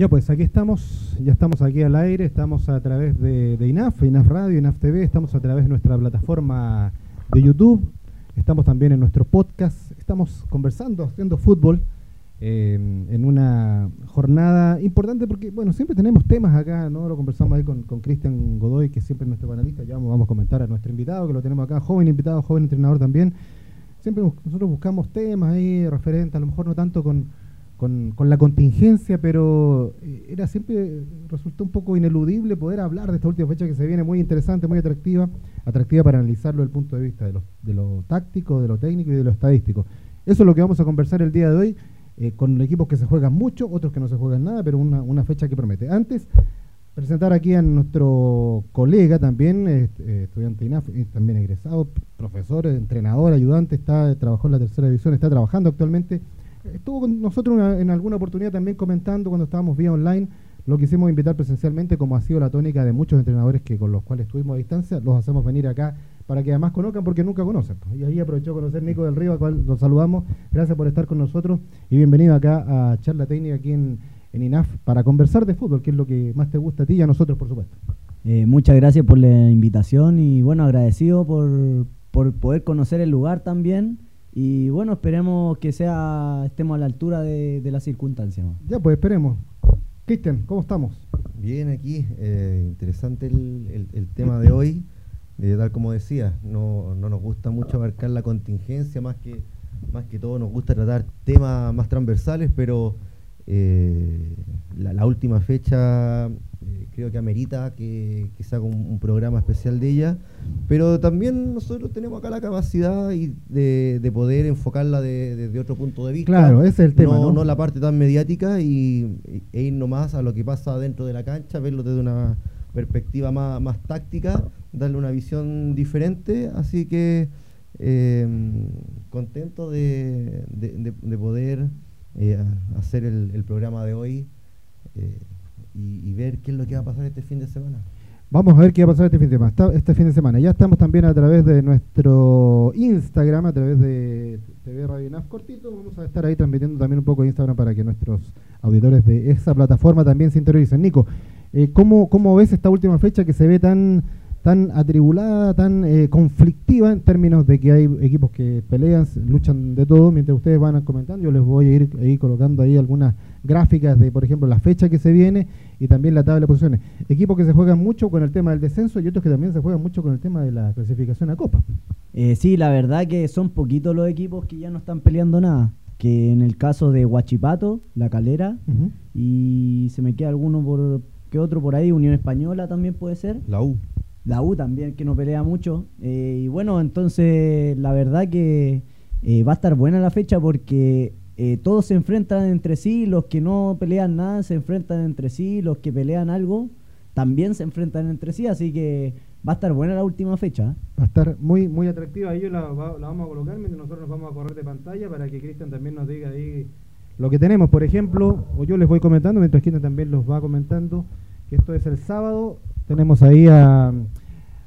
Ya pues aquí estamos, ya estamos aquí al aire, estamos a través de, INAF, INAF Radio, INAF TV, estamos a través de nuestra plataforma de YouTube, estamos también en nuestro podcast, estamos conversando, haciendo fútbol eh, en una jornada importante porque, bueno, siempre tenemos temas acá, ¿no? Lo conversamos ahí con Cristian Godoy, que siempre es nuestro panelista, ya vamos a comentar a nuestro invitado, que lo tenemos acá, joven invitado, joven entrenador también. Siempre nosotros buscamos temas ahí referentes, a lo mejor no tanto con con, la contingencia, pero eh, era siempre, resultó un poco ineludible poder hablar de esta última fecha que se viene muy interesante, muy atractiva, atractiva para analizarlo desde el punto de vista de lo, de lo táctico, de lo técnico y de lo estadístico. Eso es lo que vamos a conversar el día de hoy, eh, con equipos que se juegan mucho, otros que no se juegan nada, pero una, una fecha que promete. Antes, presentar aquí a nuestro colega también, eh, estudiante INAF, también egresado, profesor, entrenador, ayudante, está trabajó en la tercera división, está trabajando actualmente estuvo con nosotros en alguna oportunidad también comentando cuando estábamos vía online. Lo quisimos invitar presencialmente, como ha sido la tónica de muchos entrenadores que con los cuales estuvimos a distancia, los hacemos venir acá para que además conozcan porque nunca conocen. Y ahí aprovechó conocer Nico del Río, al cual los saludamos. Gracias por estar con nosotros y bienvenido acá a Charla Técnica aquí en, INAF para conversar de fútbol, que es lo que más te gusta a ti y a nosotros, por supuesto. Eh, muchas gracias por la invitación y bueno, agradecido por, por poder conocer el lugar también y bueno, esperemos que sea estemos a la altura de, de las circunstancias. Ya, pues esperemos. Cristian, ¿cómo estamos? Bien, aquí. Eh, interesante el, el, tema de hoy. De tal como decía, no, no nos gusta mucho abarcar la contingencia, más que, más que todo nos gusta tratar temas más transversales, pero eh, la, última fecha eh, creo que amerita que, que se haga un, programa especial de ella, pero también nosotros tenemos acá la capacidad de, poder enfocarla desde otro punto de vista. Claro, ese es el tema. No, la parte tan mediática y, e ir nomás a lo que pasa dentro de la cancha, verlo desde una perspectiva más, táctica, darle una visión diferente, así que eh, contento de, de poder eh, hacer el, programa de hoy eh, y, ver qué es lo que va a pasar este fin de semana. Vamos a ver qué va a pasar este fin de semana. este fin de semana. Ya estamos también a través de nuestro Instagram, a través de TV Radio NAF cortito. Vamos a estar ahí transmitiendo también un poco de Instagram para que nuestros auditores de esa plataforma también se interioricen. Nico, eh, ¿cómo, ¿cómo ves esta última fecha que se ve tan tan atribulada, tan eh, conflictiva en términos de que hay equipos que pelean, luchan de todo, mientras ustedes van comentando, yo les voy a ir ahí colocando ahí algunas gráficas de, por ejemplo, la fecha que se viene y también la tabla de posiciones. Equipos que se juegan mucho con el tema del descenso y otros que también se juegan mucho con el tema de la clasificación a Copa. Eh, sí, la verdad que son poquitos los equipos que ya no están peleando nada. Que en el caso de Huachipato, La Calera, y se me queda alguno por que otro por ahí, Unión Española también puede ser. La U la U también que no pelea mucho. Eh, y bueno, entonces la verdad que eh, va a estar buena la fecha porque eh, todos se enfrentan entre sí, los que no pelean nada se enfrentan entre sí, los que pelean algo también se enfrentan entre sí, así que va a estar buena la última fecha. Va a estar muy muy atractiva, ahí la, la vamos a colocar mientras nosotros nos vamos a correr de pantalla para que Cristian también nos diga ahí lo que tenemos, por ejemplo, o yo les voy comentando mientras Cristian también los va comentando, que esto es el sábado tenemos ahí a,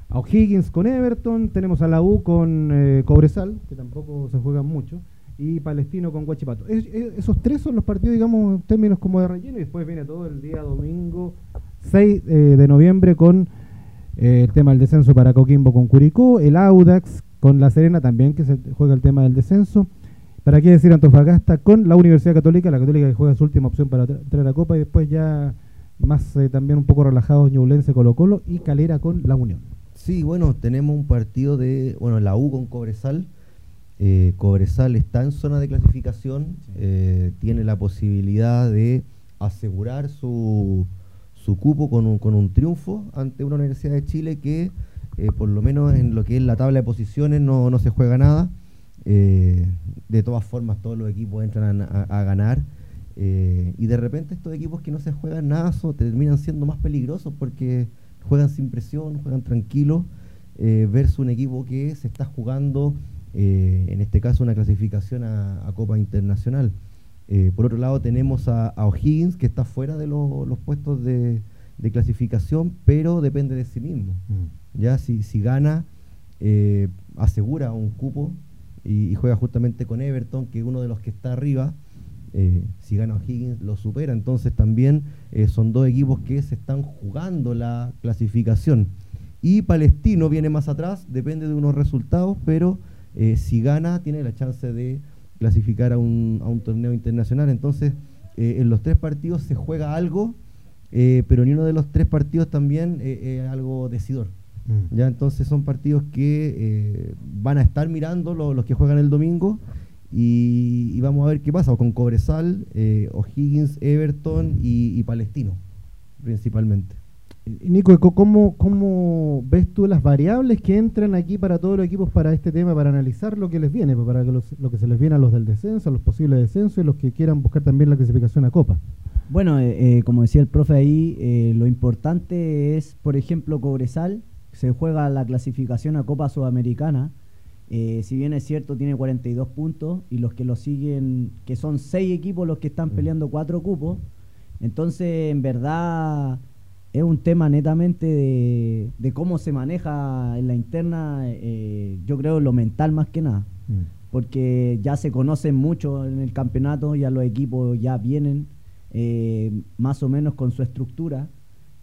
O'Higgins con Everton, tenemos a la U con eh, Cobresal, que tampoco se juegan mucho, y Palestino con Guachipato. esos tres son los partidos, digamos, términos como de relleno, y después viene todo el día domingo 6 eh, de noviembre con eh, el tema del descenso para Coquimbo con Curicó, el Audax con La Serena también, que se juega el tema del descenso. ¿Para qué decir Antofagasta con la Universidad Católica? La Católica que juega su última opción para traer la Copa y después ya más eh, también un poco relajados Ñublense Colo Colo y Calera con la Unión. Sí, bueno, tenemos un partido de, bueno, la U con Cobresal. Eh, Cobresal está en zona de clasificación, eh, tiene la posibilidad de asegurar su, su cupo con un, con un triunfo ante una Universidad de Chile que, por lo menos en lo que es la tabla de posiciones, no, no se juega nada. de todas formas, todos los equipos entran a ganar. Eh, y de repente estos equipos que no se juegan nada terminan siendo más peligrosos porque juegan sin presión, juegan tranquilos, eh, versus un equipo que se está jugando, eh, en este caso, una clasificación a, Copa Internacional. por otro lado, tenemos a, O'Higgins, que está fuera de los puestos de, clasificación, pero depende de sí mismo. Mm. Ya si, si gana, asegura un cupo y, y, juega justamente con Everton, que es uno de los que está arriba eh, si gana O'Higgins lo supera. Entonces también eh, son dos equipos que se están jugando la clasificación. Y Palestino viene más atrás, depende de unos resultados, pero eh, si gana tiene la chance de clasificar a un, a un torneo internacional. Entonces en los tres partidos se juega algo, pero ni uno de los tres partidos también es algo decidor. Mm. Ya entonces son partidos que van a estar mirando los que juegan el domingo y, vamos a ver qué pasa con Cobresal, eh, O'Higgins, Everton y, Palestino, principalmente. Nico, ¿cómo, ¿cómo ves tú las variables que entran aquí para todos los equipos para este tema, para analizar lo que les viene, para que lo que se les viene a los del descenso, a los posibles descensos y los que quieran buscar también la clasificación a Copa? Bueno, eh, eh, como decía el profe ahí, lo importante es, por ejemplo, Cobresal, se juega la clasificación a Copa Sudamericana, eh, si bien es cierto, tiene 42 puntos y los que lo siguen, que son seis equipos los que están mm. peleando cuatro cupos. Entonces, en verdad, es un tema netamente de, cómo se maneja en la interna, eh, yo creo lo mental más que nada. Mm. Porque ya se conocen mucho en el campeonato, ya los equipos ya vienen eh, más o menos con su estructura.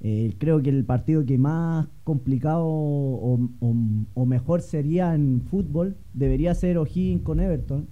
Eh, creo que el partido que más complicado o, mejor sería en fútbol debería ser O'Higgins con Everton,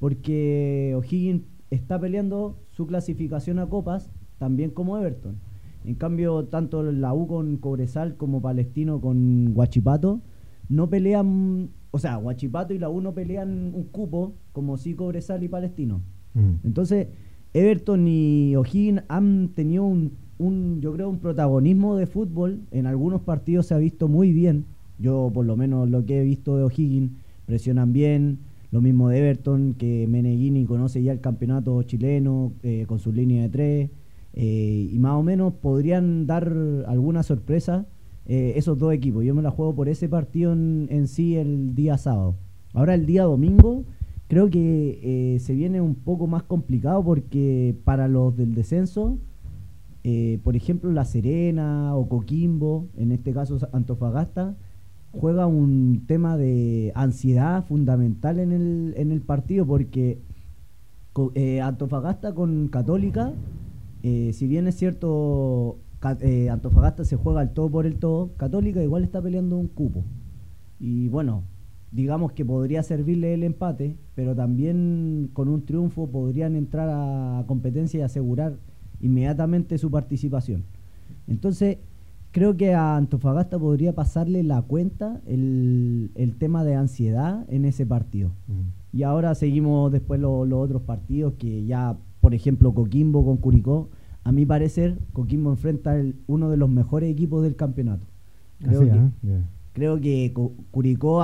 porque O'Higgins está peleando su clasificación a copas también como Everton. En cambio, tanto la U con Cobresal como Palestino con Guachipato no pelean, o sea, Guachipato y la U no pelean un cupo como sí Cobresal y Palestino. Mm. Entonces, Everton y O'Higgins han tenido un un, yo creo, un protagonismo de fútbol. En algunos partidos se ha visto muy bien. Yo, por lo menos, lo que he visto de O'Higgins, presionan bien. Lo mismo de Everton, que Meneghini conoce ya el campeonato chileno eh, con su línea de tres. Eh, y más o menos podrían dar alguna sorpresa eh, esos dos equipos. Yo me la juego por ese partido en, en sí el día sábado. Ahora el día domingo creo que se viene un poco más complicado porque para los del descenso eh, por ejemplo, La Serena o Coquimbo, en este caso Antofagasta, juega un tema de ansiedad fundamental en el, en el partido porque eh, Antofagasta con Católica, eh, si bien es cierto, Antofagasta se juega al todo por el todo, Católica igual está peleando un cupo. Y bueno, digamos que podría servirle el empate, pero también con un triunfo podrían entrar a competencia y asegurar inmediatamente su participación. Entonces, creo que a Antofagasta podría pasarle la cuenta el, tema de ansiedad en ese partido. Mm. Y ahora seguimos después los otros partidos que ya, por ejemplo, Coquimbo con Curicó. A mi parecer, Coquimbo enfrenta uno de los mejores equipos del campeonato. Creo, que, ¿eh? creo que Curicó,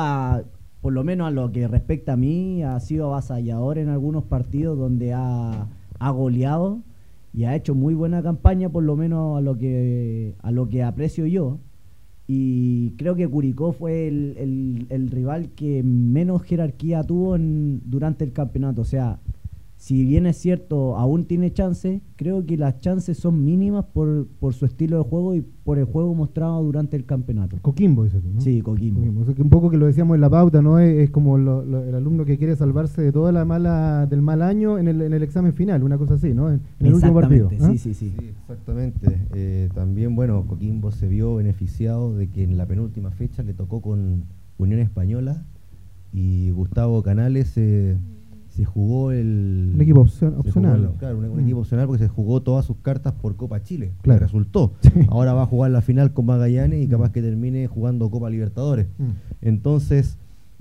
por lo menos a lo que respecta a mí, ha sido avasallador en algunos partidos donde ha, ha goleado y ha hecho muy buena campaña, por lo menos a lo que, a lo que aprecio yo. Y creo que Curicó fue el, el, rival que menos jerarquía tuvo durante el campeonato. O sea, si bien es cierto, aún tiene chances, creo que las chances son mínimas por, por su estilo de juego y por el juego mostrado durante el campeonato. Coquimbo, dices tú, ¿no? Sí, Coquimbo. un poco que lo decíamos en la pauta, ¿no? Es, como el alumno que quiere salvarse de toda la mala del mal año en el, en el examen final, una cosa así, ¿no? En, el último partido. ¿ah? Sí, sí, sí, sí. exactamente. Eh, también, bueno, Coquimbo se vio beneficiado de que en la penúltima fecha le tocó con Unión Española y Gustavo Canales... Eh, se jugó el. Un equipo opcional. claro, un, mm. equipo opcional porque se jugó todas sus cartas por Copa Chile. Claro. resultó. Ahora va a jugar la final con Magallanes y capaz mm. que termine jugando Copa Libertadores. Mm. Entonces,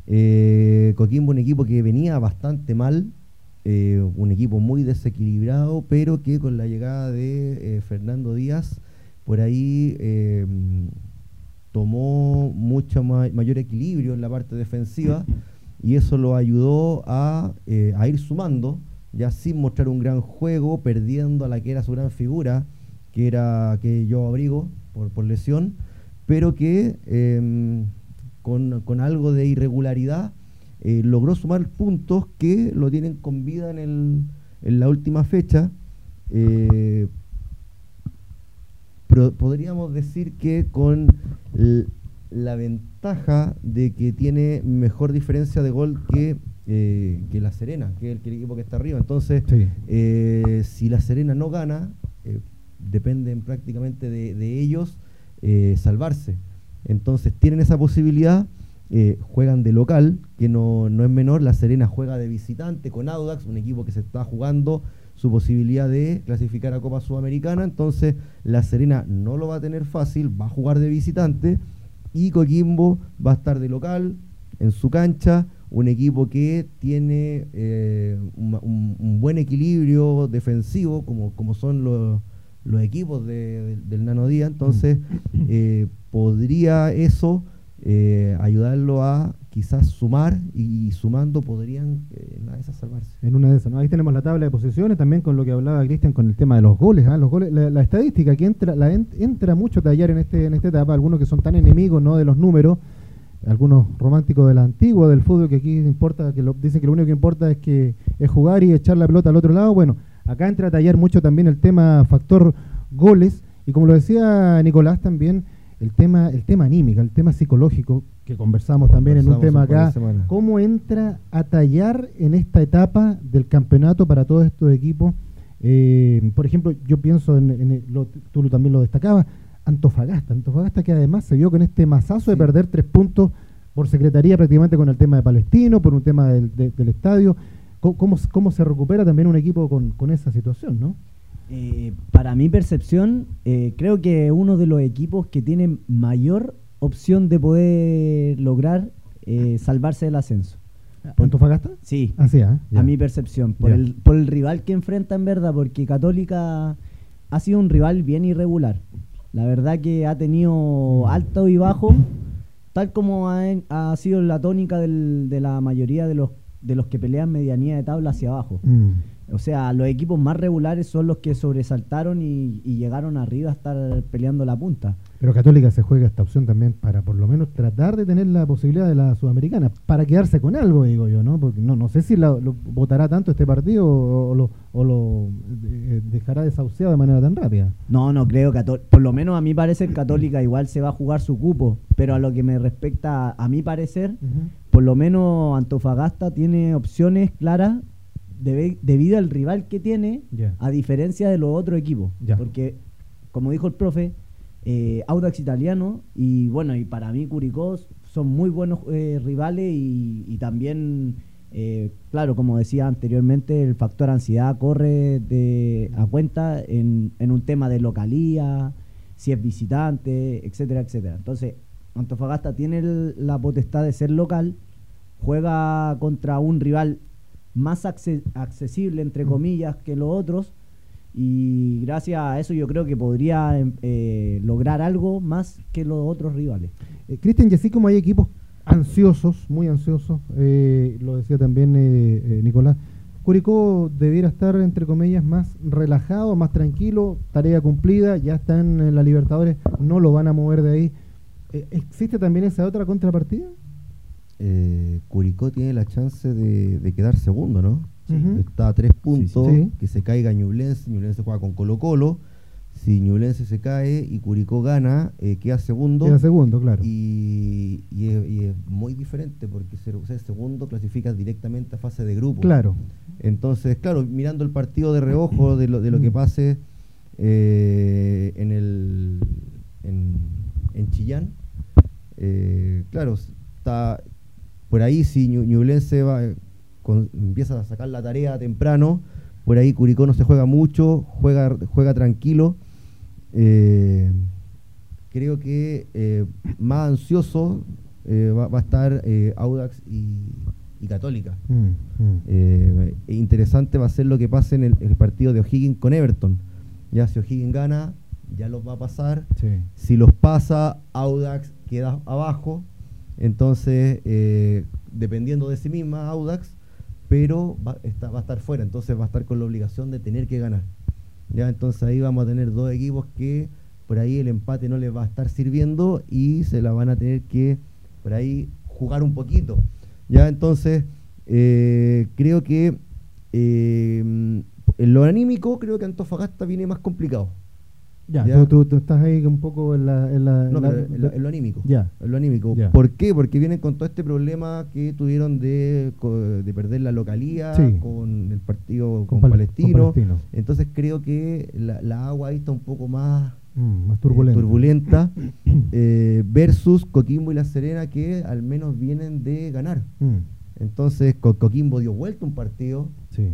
eh, Coquimbo, un equipo que venía bastante mal, eh, un equipo muy desequilibrado, pero que con la llegada de eh, Fernando Díaz, por ahí tomó mucho mayor equilibrio en la parte defensiva y eso lo ayudó eh, a, ir sumando, ya sin mostrar un gran juego, perdiendo a la que era su gran figura, que era que yo abrigo por, lesión, pero que em, con, algo de irregularidad eh, logró sumar puntos que lo tienen con vida en, en la última fecha. Eh, pero podríamos decir que con la ventaja de que tiene mejor diferencia de gol que, eh, que La Serena, que es el, que el equipo que está arriba. Entonces, Sí. eh, si La Serena no gana, eh, dependen prácticamente de, de ellos salvarse. Entonces, tienen esa posibilidad. juegan de local, que no, no es menor. La Serena juega de visitante con Audax, un equipo que se está jugando su posibilidad de clasificar a Copa Sudamericana. Entonces, La Serena no lo va a tener fácil, va a jugar de visitante. Y Coquimbo va a estar de local, en su cancha. Un equipo que tiene eh, un, un- un buen equilibrio defensivo, como, como son los, los equipos de- del- del Nano Día. Entonces, eh, podría eso eh, ayudarlo a quizás sumar y, sumando podrían eh, en una de esas salvarse. En una de esas, ¿no? Ahí tenemos la tabla de posiciones, también con lo que hablaba Cristian con el tema de los goles, ¿ah? los goles, la, estadística que entra, la en- entra mucho a tallar en este, en esta etapa, algunos que son tan enemigos ¿no? de los números, algunos románticos de la antigua del fútbol que aquí importa, que lo, dicen que lo único que importa es que es jugar y echar la pelota al otro lado. Bueno, acá entra a tallar mucho también el tema factor goles, y como lo decía Nicolás también, el tema, el tema anímica, el tema psicológico, que conversamos también en un tema acá. ¿Cómo entra a tallar en esta etapa del campeonato para todos estos equipos? Eh, por ejemplo, yo pienso en, en el- lo- tú también lo destacabas, Antofagasta. Antofagasta que además se vio con este masazo de perder tres puntos por secretaría prácticamente con el tema de Palestino, por un tema del, de- del estadio. ¿Cómo, cómo, se- cómo se recupera también un equipo con, con esa situación, no? Eh, para mi percepción, eh, creo que uno de los equipos que tiene mayor opción de poder lograr eh, salvarse del ascenso. ¿Antofagasta? Sí, Así, ¿ah? A mi percepción, por el, por el rival que enfrenta en verdad, porque Católica ha sido un rival bien irregular. La verdad que ha tenido alto y bajo, tal como ha, ha sido la tónica del- de la mayoría de los, de los que pelean medianía de tabla hacia abajo. Mm. O sea, los equipos más regulares son los que sobresaltaron y, y llegaron arriba a estar peleando la punta. Pero Católica se juega esta opción también para por lo menos tratar de tener la posibilidad de la Sudamericana, para quedarse con algo, digo yo, ¿no? Porque no, no sé si la- lo votará tanto este partido o, o lo, o lo, eh, dejará desahuciado de manera tan rápida. No, no creo. Cató- Por lo menos a mi parecer, Católica igual se va a jugar su cupo. Pero a lo que me respecta, a mi parecer, por lo menos Antofagasta tiene opciones claras debido al rival que tiene, a diferencia de los otros equipos. Porque, como dijo el profe, eh, Audax Italiano y bueno, y para mí Curicó son muy buenos eh, rivales y, y también, eh, claro, como decía anteriormente, el factor ansiedad corre de, a cuenta en, en un tema de localía, si es visitante, etcétera, etcétera. Entonces, Antofagasta tiene el- la potestad de ser local, juega contra un rival más acce- accesible, entre Mm. comillas, que los otros. Y gracias a eso yo creo que podría eh, lograr algo más que los otros rivales. Eh, Cristian, y así como hay equipos ansiosos, muy ansiosos, eh, lo decía también eh, eh, Nicolás, Curicó debiera estar, entre comillas, más relajado, más tranquilo, tarea cumplida, ya están en la Libertadores, no lo van a mover de ahí. Eh, ¿Existe también esa otra contrapartida? Eh, Curicó tiene la chance de, de quedar segundo, ¿no? Sí. Está a tres puntos, sí. que se caiga Ñublense, Ñublense juega con Colo Colo, si Ñublense se cae y Curicó gana, eh, queda segundo. Queda segundo, claro. Y, y es, y es muy diferente porque ser, ser segundo clasifica directamente a fase de grupo. Claro. Entonces, claro, mirando el partido de reojo de lo, de lo que pase eh, en, el, en, en Chillán, eh, claro, está por ahí si Ñu- Ñublense va, con- empieza a sacar la tarea temprano, por ahí Curicó no se juega mucho, juega, juega tranquilo. eh, creo que eh, más ansioso eh, va, va a estar Audax y, y Católica. Mm, mm. E interesante va a ser lo que pase en el, el partido de O'Higgins con Everton. Ya si O'Higgins gana, ya los va a pasar. Sí. Si los pasa, Audax queda abajo. Entonces, dependiendo de sí misma, Audax, pero va, a estar fuera. Entonces va a estar con la obligación de tener que ganar. Ya, entonces ahí vamos a tener dos equipos que por ahí el empate no les va a estar sirviendo y se la van a tener que por ahí jugar un poquito. Ya, entonces eh, creo que eh, en lo anímico creo que Antofagasta viene más complicado. Ya, Tú, tú, tú, estás ahí un poco en la... En la, no, la, en, lo, en lo anímico. Ya. En lo anímico. Ya. ¿Por qué? Porque vienen con todo este problema que tuvieron de, de perder la localía Sí. con el partido Con con, Pal- Palestino. con Palestino. Entonces creo que la, la agua ahí está un poco más Mm, más eh, turbulento. turbulenta, eh, versus Coquimbo y La Serena que al menos vienen de ganar. Mm, Entonces Co- Coquimbo dio vuelta un partido, sí.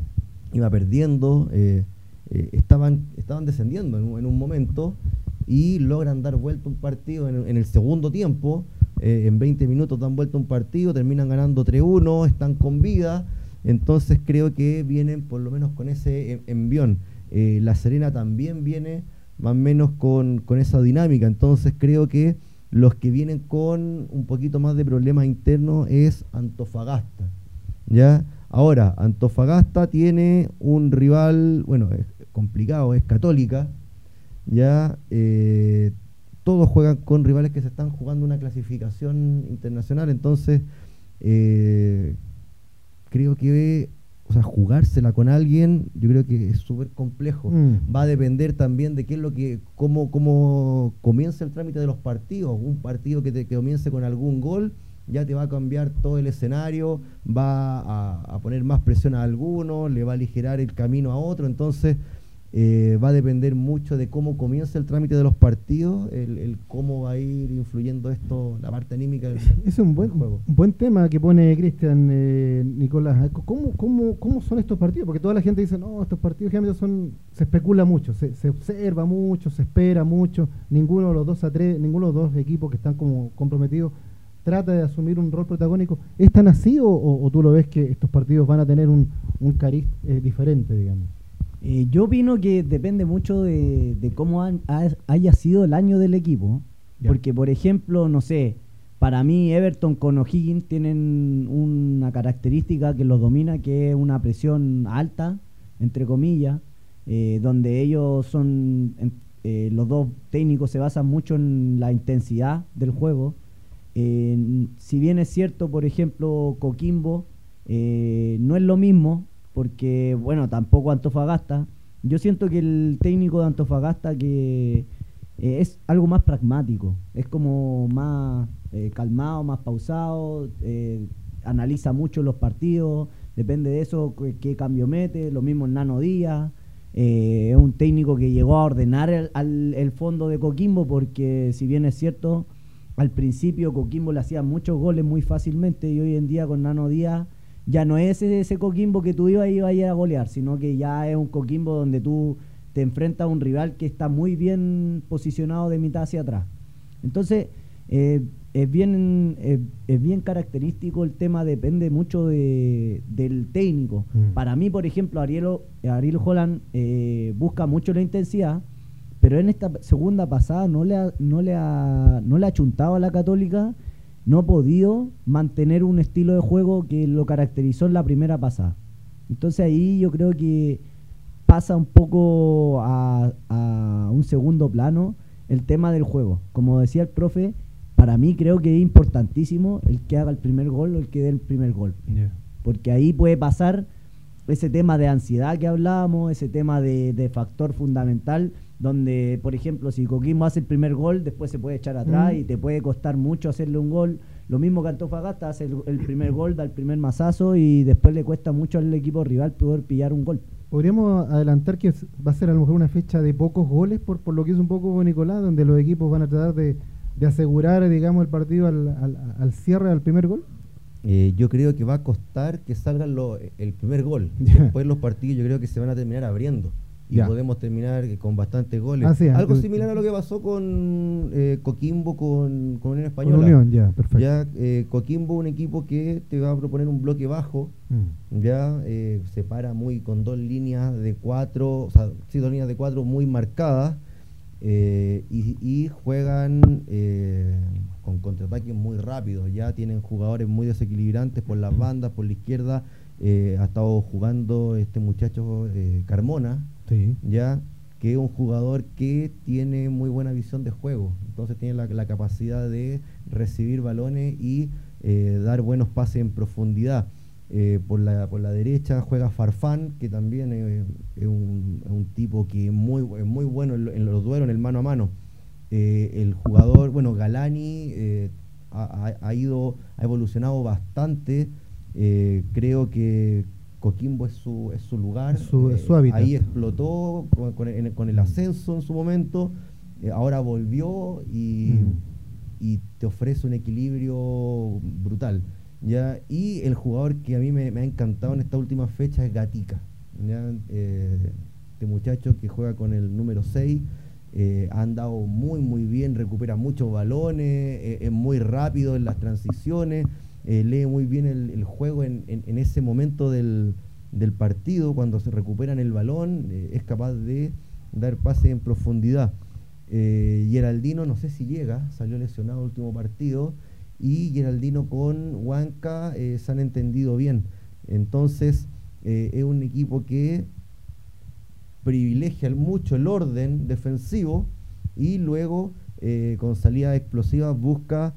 iba perdiendo, eh, eh, estaban, estaban descendiendo en un, en un momento y logran dar vuelta un partido en, en el segundo tiempo. eh, en 20 minutos dan vuelta un partido, terminan ganando 3-1, están con vida. Entonces creo que vienen por lo menos con ese en- envión. Eh, La Serena también viene más o menos con, con esa dinámica. Entonces creo que los que vienen con un poquito más de problemas internos es Antofagasta. ¿ya? Ahora, Antofagasta tiene un rival, bueno, complicado, es católica, ya eh, todos juegan con rivales que se están jugando una clasificación internacional, entonces eh, creo que, o sea, jugársela con alguien, yo creo que es súper complejo. Mm. Va a depender también de qué es lo que, cómo, cómo comienza el trámite de los partidos. Un partido que, te, que comience con algún gol ya te va a cambiar todo el escenario, va a, a poner más presión a alguno, le va a aligerar el camino a otro, entonces eh, va a depender mucho de cómo comienza el trámite de los partidos, el, el cómo va a ir influyendo esto, la parte anímica del, Es un buen, juego. un buen tema que pone Cristian eh, Nicolás. ¿Cómo, cómo, ¿Cómo son estos partidos? Porque toda la gente dice, no, estos partidos generalmente son, se especula mucho, se, se observa mucho, se espera mucho. Ninguno de los dos atre- ninguno de los dos equipos que están como comprometidos trata de asumir un rol protagónico. ¿Es tan así o, o- o tú lo ves que estos partidos van a tener un, un cariz eh, diferente, digamos? Eh, yo opino que depende mucho de, de cómo han- ha- haya sido el año del equipo. Porque, por ejemplo, no sé, para mí Everton con O'Higgins tienen una característica que los domina, que es una presión alta, entre comillas, eh, donde ellos son, eh, los dos técnicos se basan mucho en la intensidad del juego. Eh, si bien es cierto, por ejemplo, Coquimbo eh, no es lo mismo, porque, bueno, tampoco Antofagasta. Yo siento que el técnico de Antofagasta que eh, es algo más pragmático, es como más eh, calmado, más pausado, eh, analiza mucho los partidos, depende de eso qué, cambio mete, lo mismo Nano Díaz. es un técnico que llegó a ordenar al- el fondo de Coquimbo porque si bien es cierto, al principio Coquimbo le hacía muchos goles muy fácilmente y hoy en día con Nano Díaz ya no es ese, Coquimbo que tú ibas y ibas a ir a golear, sino que ya es un Coquimbo donde tú te enfrentas a un rival que está muy bien posicionado de mitad hacia atrás. Entonces, eh, es, bien, eh, es bien característico el tema, depende mucho de- del técnico. Mm. Para mí, por ejemplo, Ariel, Ariel Holland eh, busca mucho la intensidad, pero en esta segunda pasada no le ha, no le ha, no le ha chuntado a la Católica, no ha podido mantener un estilo de juego que lo caracterizó en la primera pasada. Entonces ahí yo creo que pasa un poco a, a un segundo plano el tema del juego. Como decía el profe, para mí creo que es importantísimo el que haga el primer gol o el que dé el primer gol porque ahí puede pasar ese tema de ansiedad que hablábamos, ese tema de, de factor fundamental, donde, por ejemplo, si Coquimbo hace el primer gol, después se puede echar atrás Mm. y te puede costar mucho hacerle un gol. Lo mismo que Antofagasta hace el, el primer gol, da el primer mazazo y después le cuesta mucho al equipo rival poder pillar un gol. Podríamos adelantar que es- va a ser a lo mejor una fecha de pocos goles, por, por lo que hizo un poco Nicolás, donde los equipos van a tratar de, de asegurar, digamos, el partido al, al, al cierre, al primer gol. Eh, yo creo que va a costar que salga lo- el primer gol. Después los partidos yo creo que se van a terminar abriendo. Y Ya. podemos terminar eh, con bastantes goles. Algo similar a lo que pasó con eh, Coquimbo con, con Unión Con Española. Unión, ya, perfecto. Ya eh, Coquimbo un equipo que te va a proponer un bloque bajo, Mm. ya eh, se para muy con dos líneas de cuatro, o sea, sí, dos líneas de cuatro muy marcadas eh, y, y juegan eh, con contraataques muy rápidos, ya tienen jugadores muy desequilibrantes por las bandas, por la izquierda, ha estado jugando este muchacho eh, Carmona, Ya que es un jugador que tiene muy buena visión de juego, entonces tiene la, capacidad de recibir balones y eh, dar buenos pases en profundidad. Eh, por, la, por la derecha juega Farfán, que también es, un, tipo que es muy, muy bueno en, los duelos, en el mano a mano. Eh, el jugador, bueno, Galani ha, ido, ha evolucionado bastante. creo que Coquimbo es su, es su lugar. su, Ahí explotó con, el, ascenso en su momento. ahora volvió y, mm. y te ofrece un equilibrio brutal. ¿ya? Y el jugador que a mí me, ha encantado en esta última fecha es Gatica. Eh, este muchacho que juega con el número 6 eh, ha andado muy, muy bien, recupera muchos balones, eh, es muy rápido en las transiciones, lee muy bien el, juego en, ese momento del, partido, cuando se recuperan el balón, es capaz de dar pase en profundidad. Geraldino, no sé si llega, salió lesionado el último partido y Geraldino con Huanca eh, se han entendido bien. Entonces eh, es un equipo que privilegia mucho el orden defensivo y luego eh, con salida explosiva busca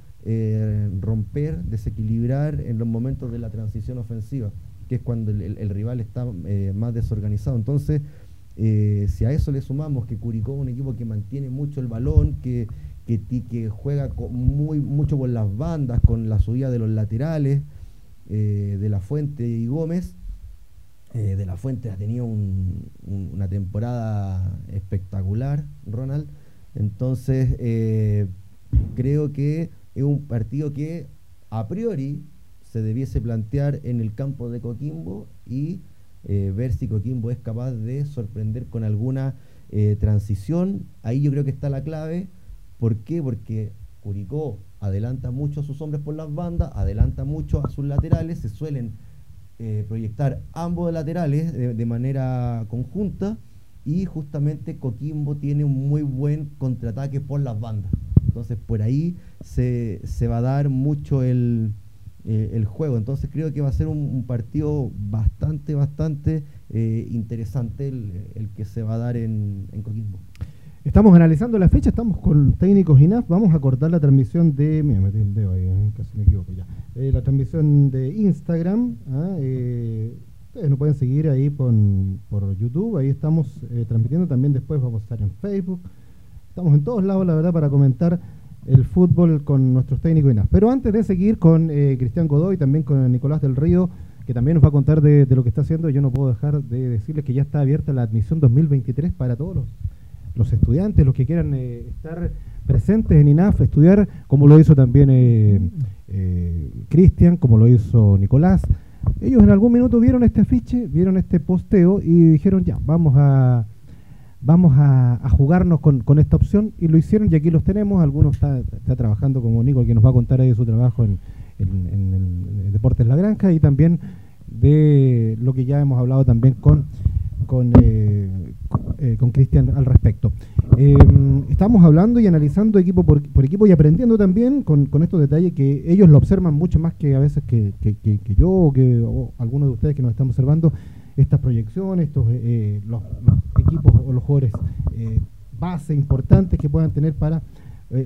romper, desequilibrar en los momentos de la transición ofensiva, que es cuando el, rival está más desorganizado. Entonces, si a eso le sumamos que Curicó es un equipo que mantiene mucho el balón, que que, juega muy, mucho con las bandas, con la subida de los laterales, eh, de La Fuente y Gómez. Eh, de La Fuente ha tenido una temporada espectacular, Ronald. Entonces, eh, creo que es un partido que a priori se debiese plantear en el campo de Coquimbo y ver si Coquimbo es capaz de sorprender con alguna transición. Ahí yo creo que está la clave ¿Por qué? Porque Curicó adelanta mucho a sus hombres por las bandas, adelanta mucho a sus laterales, se suelen eh, proyectar ambos laterales de, manera conjunta y justamente Coquimbo tiene un muy buen contraataque por las bandas. Entonces por ahí se, va a dar mucho el, eh, juego. Entonces creo que va a ser un, partido bastante, bastante eh, interesante el, que se va a dar en Coquimbo. Estamos analizando la fecha, estamos con técnicos INAF. Vamos a cortar la transmisión de. Mira, metí el dedo ahí, casi me equivoco ya. Eh, la transmisión de Instagram. ¿ah? Eh, ustedes nos pueden seguir ahí por, por YouTube. Ahí estamos transmitiendo. También después vamos a estar en Facebook. Estamos en todos lados, la verdad, para comentar el fútbol con nuestros técnicos INAF. Pero antes de seguir con Cristian Godoy, también con Nicolás del Río, que también nos va a contar de, lo que está haciendo, yo no puedo dejar de decirles que ya está abierta la admisión 2023 para todos los estudiantes, los que quieran eh, estar presentes en INAF, estudiar, como lo hizo también eh, eh, Cristian, como lo hizo Nicolás. Ellos en algún minuto vieron este afiche, vieron este posteo y dijeron, ya, vamos a vamos a, jugarnos con, esta opción y lo hicieron y aquí los tenemos. Algunos está, trabajando como Nico, que nos va a contar ahí de su trabajo en, el Deportes La Granja y también de lo que ya hemos hablado también con con, eh, eh, con Cristian al respecto. Em, estamos hablando y analizando equipo por, equipo y aprendiendo también con, con, estos detalles que ellos lo observan mucho más que a veces que, yo o que algunos de ustedes que nos están observando estas proyecciones, estos eh, los, equipos o los jugadores base importantes que puedan tener para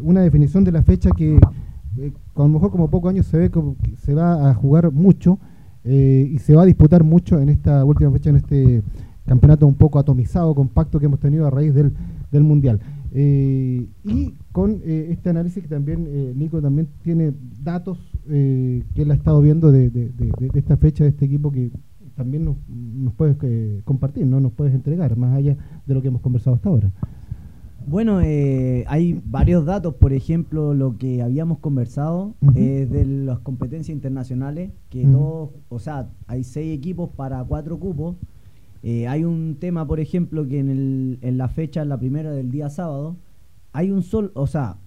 una definición de la fecha que a lo mejor como pocos años se ve que se va a jugar mucho y se va a disputar mucho en esta última fecha en este campeonato un poco atomizado, compacto que hemos tenido a raíz del, del Mundial. Eh, y con eh, este análisis que también eh, Nico también tiene datos que él ha estado viendo de, de, esta fecha de este equipo que también nos, nos puedes compartir, no nos puedes entregar, más allá de lo que hemos conversado hasta ahora. Bueno, hay varios datos, por ejemplo, lo que habíamos conversado de las competencias internacionales, que todos, o sea, hay seis equipos para cuatro cupos, eh, hay un tema, por ejemplo, que en, el, en la fecha, la primera del día sábado, hay un sol, o sea,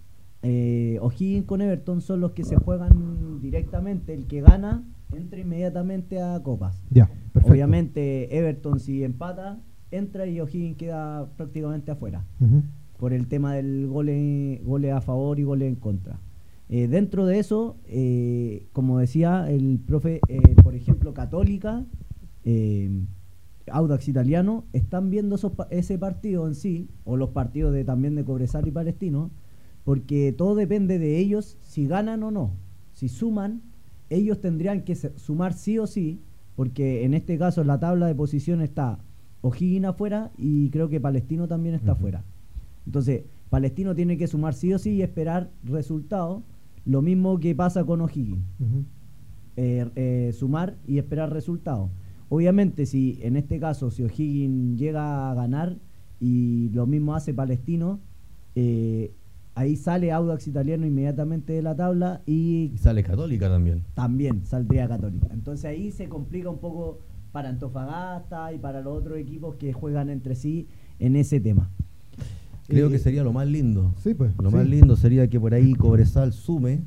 eh, O'Higgins con Everton son los que se juegan directamente. El que gana entra inmediatamente a Copas. Ya, Obviamente, Everton si empata, entra y O'Higgins queda prácticamente afuera. Por el tema del gole, gole a favor y gole en contra. Eh, dentro de eso, eh, como decía el profe, por ejemplo, Católica, Audax Italiano están viendo ese partido en sí, o los partidos de también de Cobresal y Palestino, porque todo depende de ellos si ganan o no. Si suman, ellos tendrían que sumar sí o sí, porque en este caso la tabla de posición está O'Higgins afuera y creo que Palestino también está afuera. Entonces, Palestino tiene que sumar sí o sí y esperar resultados, lo mismo que pasa con O'Higgins. Eh, eh, sumar y esperar resultados. Obviamente, si en este caso, si O'Higgins llega a ganar y lo mismo hace Palestino, eh, ahí sale Audax Italiano inmediatamente de la tabla y, y, sale Católica también. También saldría Católica. Entonces ahí se complica un poco para Antofagasta y para los otros equipos que juegan entre sí en ese tema. Creo que sería lo más lindo. Sí, pues. Lo más lindo sería que por ahí Cobresal sume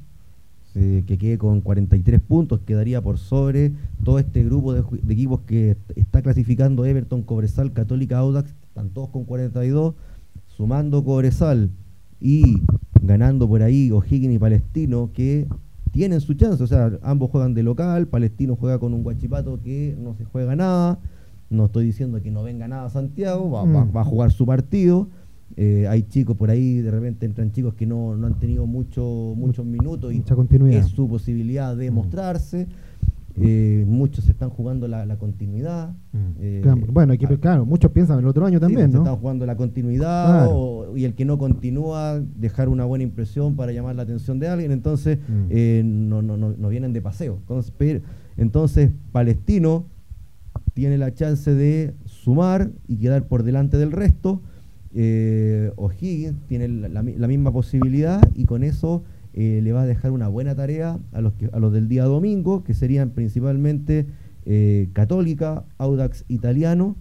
que quede con 43 puntos, quedaría por sobre todo este grupo de, equipos que está clasificando Everton, Cobresal, Católica, Audax, están todos con 42, sumando Cobresal y ganando por ahí O'Higgins y Palestino, que tienen su chance, o sea, ambos juegan de local, Palestino juega con un guachipato que no se juega nada, no estoy diciendo que no venga nada a Santiago, va mm. a jugar su partido, eh, hay chicos por ahí, de repente entran chicos que no, han tenido mucho, muchos minutos y continuidad. es su posibilidad de mm. mostrarse. Eh, muchos se están jugando la, continuidad. Mm. Eh, bueno, hay que, claro, muchos piensan el otro año también, ¿no? Se están jugando la continuidad y el que no continúa, dejar una buena impresión para llamar la atención de alguien. Entonces, mm. no, no, no, vienen de paseo. Entonces, entonces, Palestino tiene la chance de sumar y quedar por delante del resto eh, O'Higgins tiene la, misma posibilidad y con eso eh, le va a dejar una buena tarea a los, a los del día domingo, que serían principalmente eh, Católica, Audax Italiano,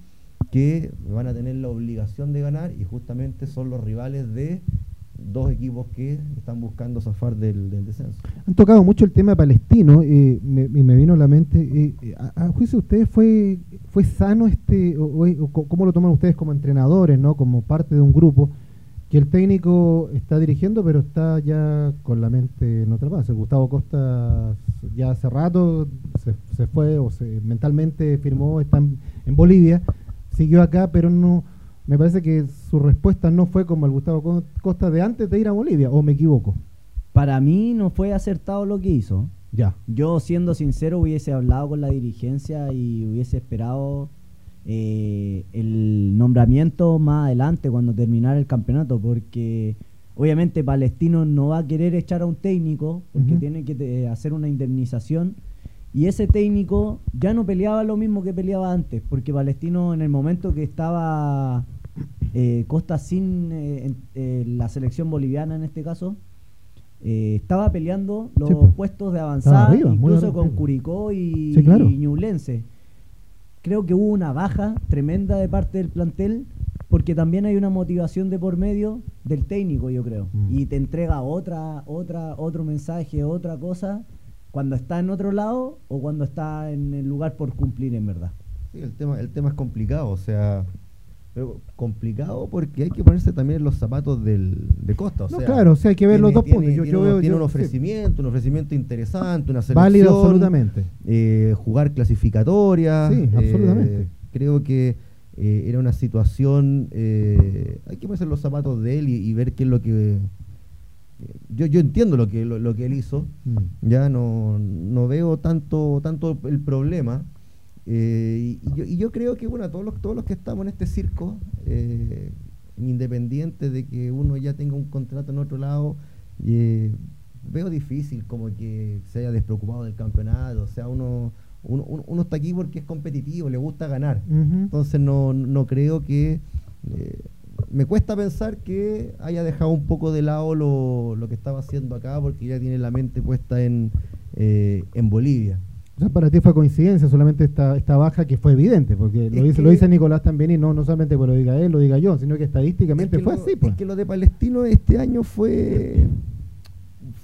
que van a tener la obligación de ganar y justamente son los rivales de dos equipos que están buscando zafar del, descenso. Han tocado mucho el tema palestino y me, vino a la mente, a, juicio de ustedes fue, fue sano este, o, cómo lo toman ustedes como entrenadores, no como parte de un grupo, que el técnico está dirigiendo pero está ya con la mente en otra base. Gustavo Costa ya hace rato se, fue o se mentalmente firmó, está en Bolivia, siguió acá pero no me parece que su respuesta no fue como el Gustavo Costa de antes de ir a Bolivia, o me equivoco. Para mí no fue acertado lo que hizo. Ya. Yo, siendo sincero, hubiese hablado con la dirigencia y hubiese esperado eh, el nombramiento más adelante, cuando terminara el campeonato, porque obviamente Palestino no va a querer echar a un técnico, porque tiene que eh, hacer una indemnización. Y ese técnico ya no peleaba lo mismo que peleaba antes, porque Palestino en el momento que estaba eh, Costa sin eh, eh, la selección boliviana en este caso, estaba peleando los pues. puestos de avanzada, incluso con Curicó y, Ñublense. Creo que hubo una baja tremenda de parte del plantel, porque también hay una motivación de por medio del técnico, yo creo. Mm. Y te entrega otra, otra, otro mensaje, otra cosa, cuando está en otro lado o cuando está en el lugar por cumplir en verdad. Sí, el tema, el tema es complicado, o sea, pero complicado porque hay que ponerse también los zapatos del, de Costa. no, claro, o sea, hay que ver los dos puntos. Yo, tiene, un ofrecimiento, un ofrecimiento interesante, una selección. Válido absolutamente. Eh, jugar clasificatoria. Sí, absolutamente. Eh, creo que eh, era una situación. hay que ponerse los zapatos de él y, ver qué es lo que. Yo, yo entiendo lo que, lo, que él hizo. Mm. Ya no, no veo tanto, tanto el problema. Eh, y, yo, creo que, bueno, todos los, todos los que estamos en este circo, eh, independiente de que uno ya tenga un contrato en otro lado, eh, veo difícil como que se haya despreocupado del campeonato. O sea, uno, uno, está aquí porque es competitivo, le gusta ganar. Entonces no, no creo que... me cuesta pensar que haya dejado un poco de lado lo, lo que estaba haciendo acá porque ya tiene la mente puesta en, en Bolivia. O sea, para ti fue coincidencia solamente esta, esta baja que fue evidente, porque lo dice, lo dice Nicolás también y no, no solamente que lo diga él, lo diga yo, sino que estadísticamente fue así. Pues. Es que lo de Palestino este año fue,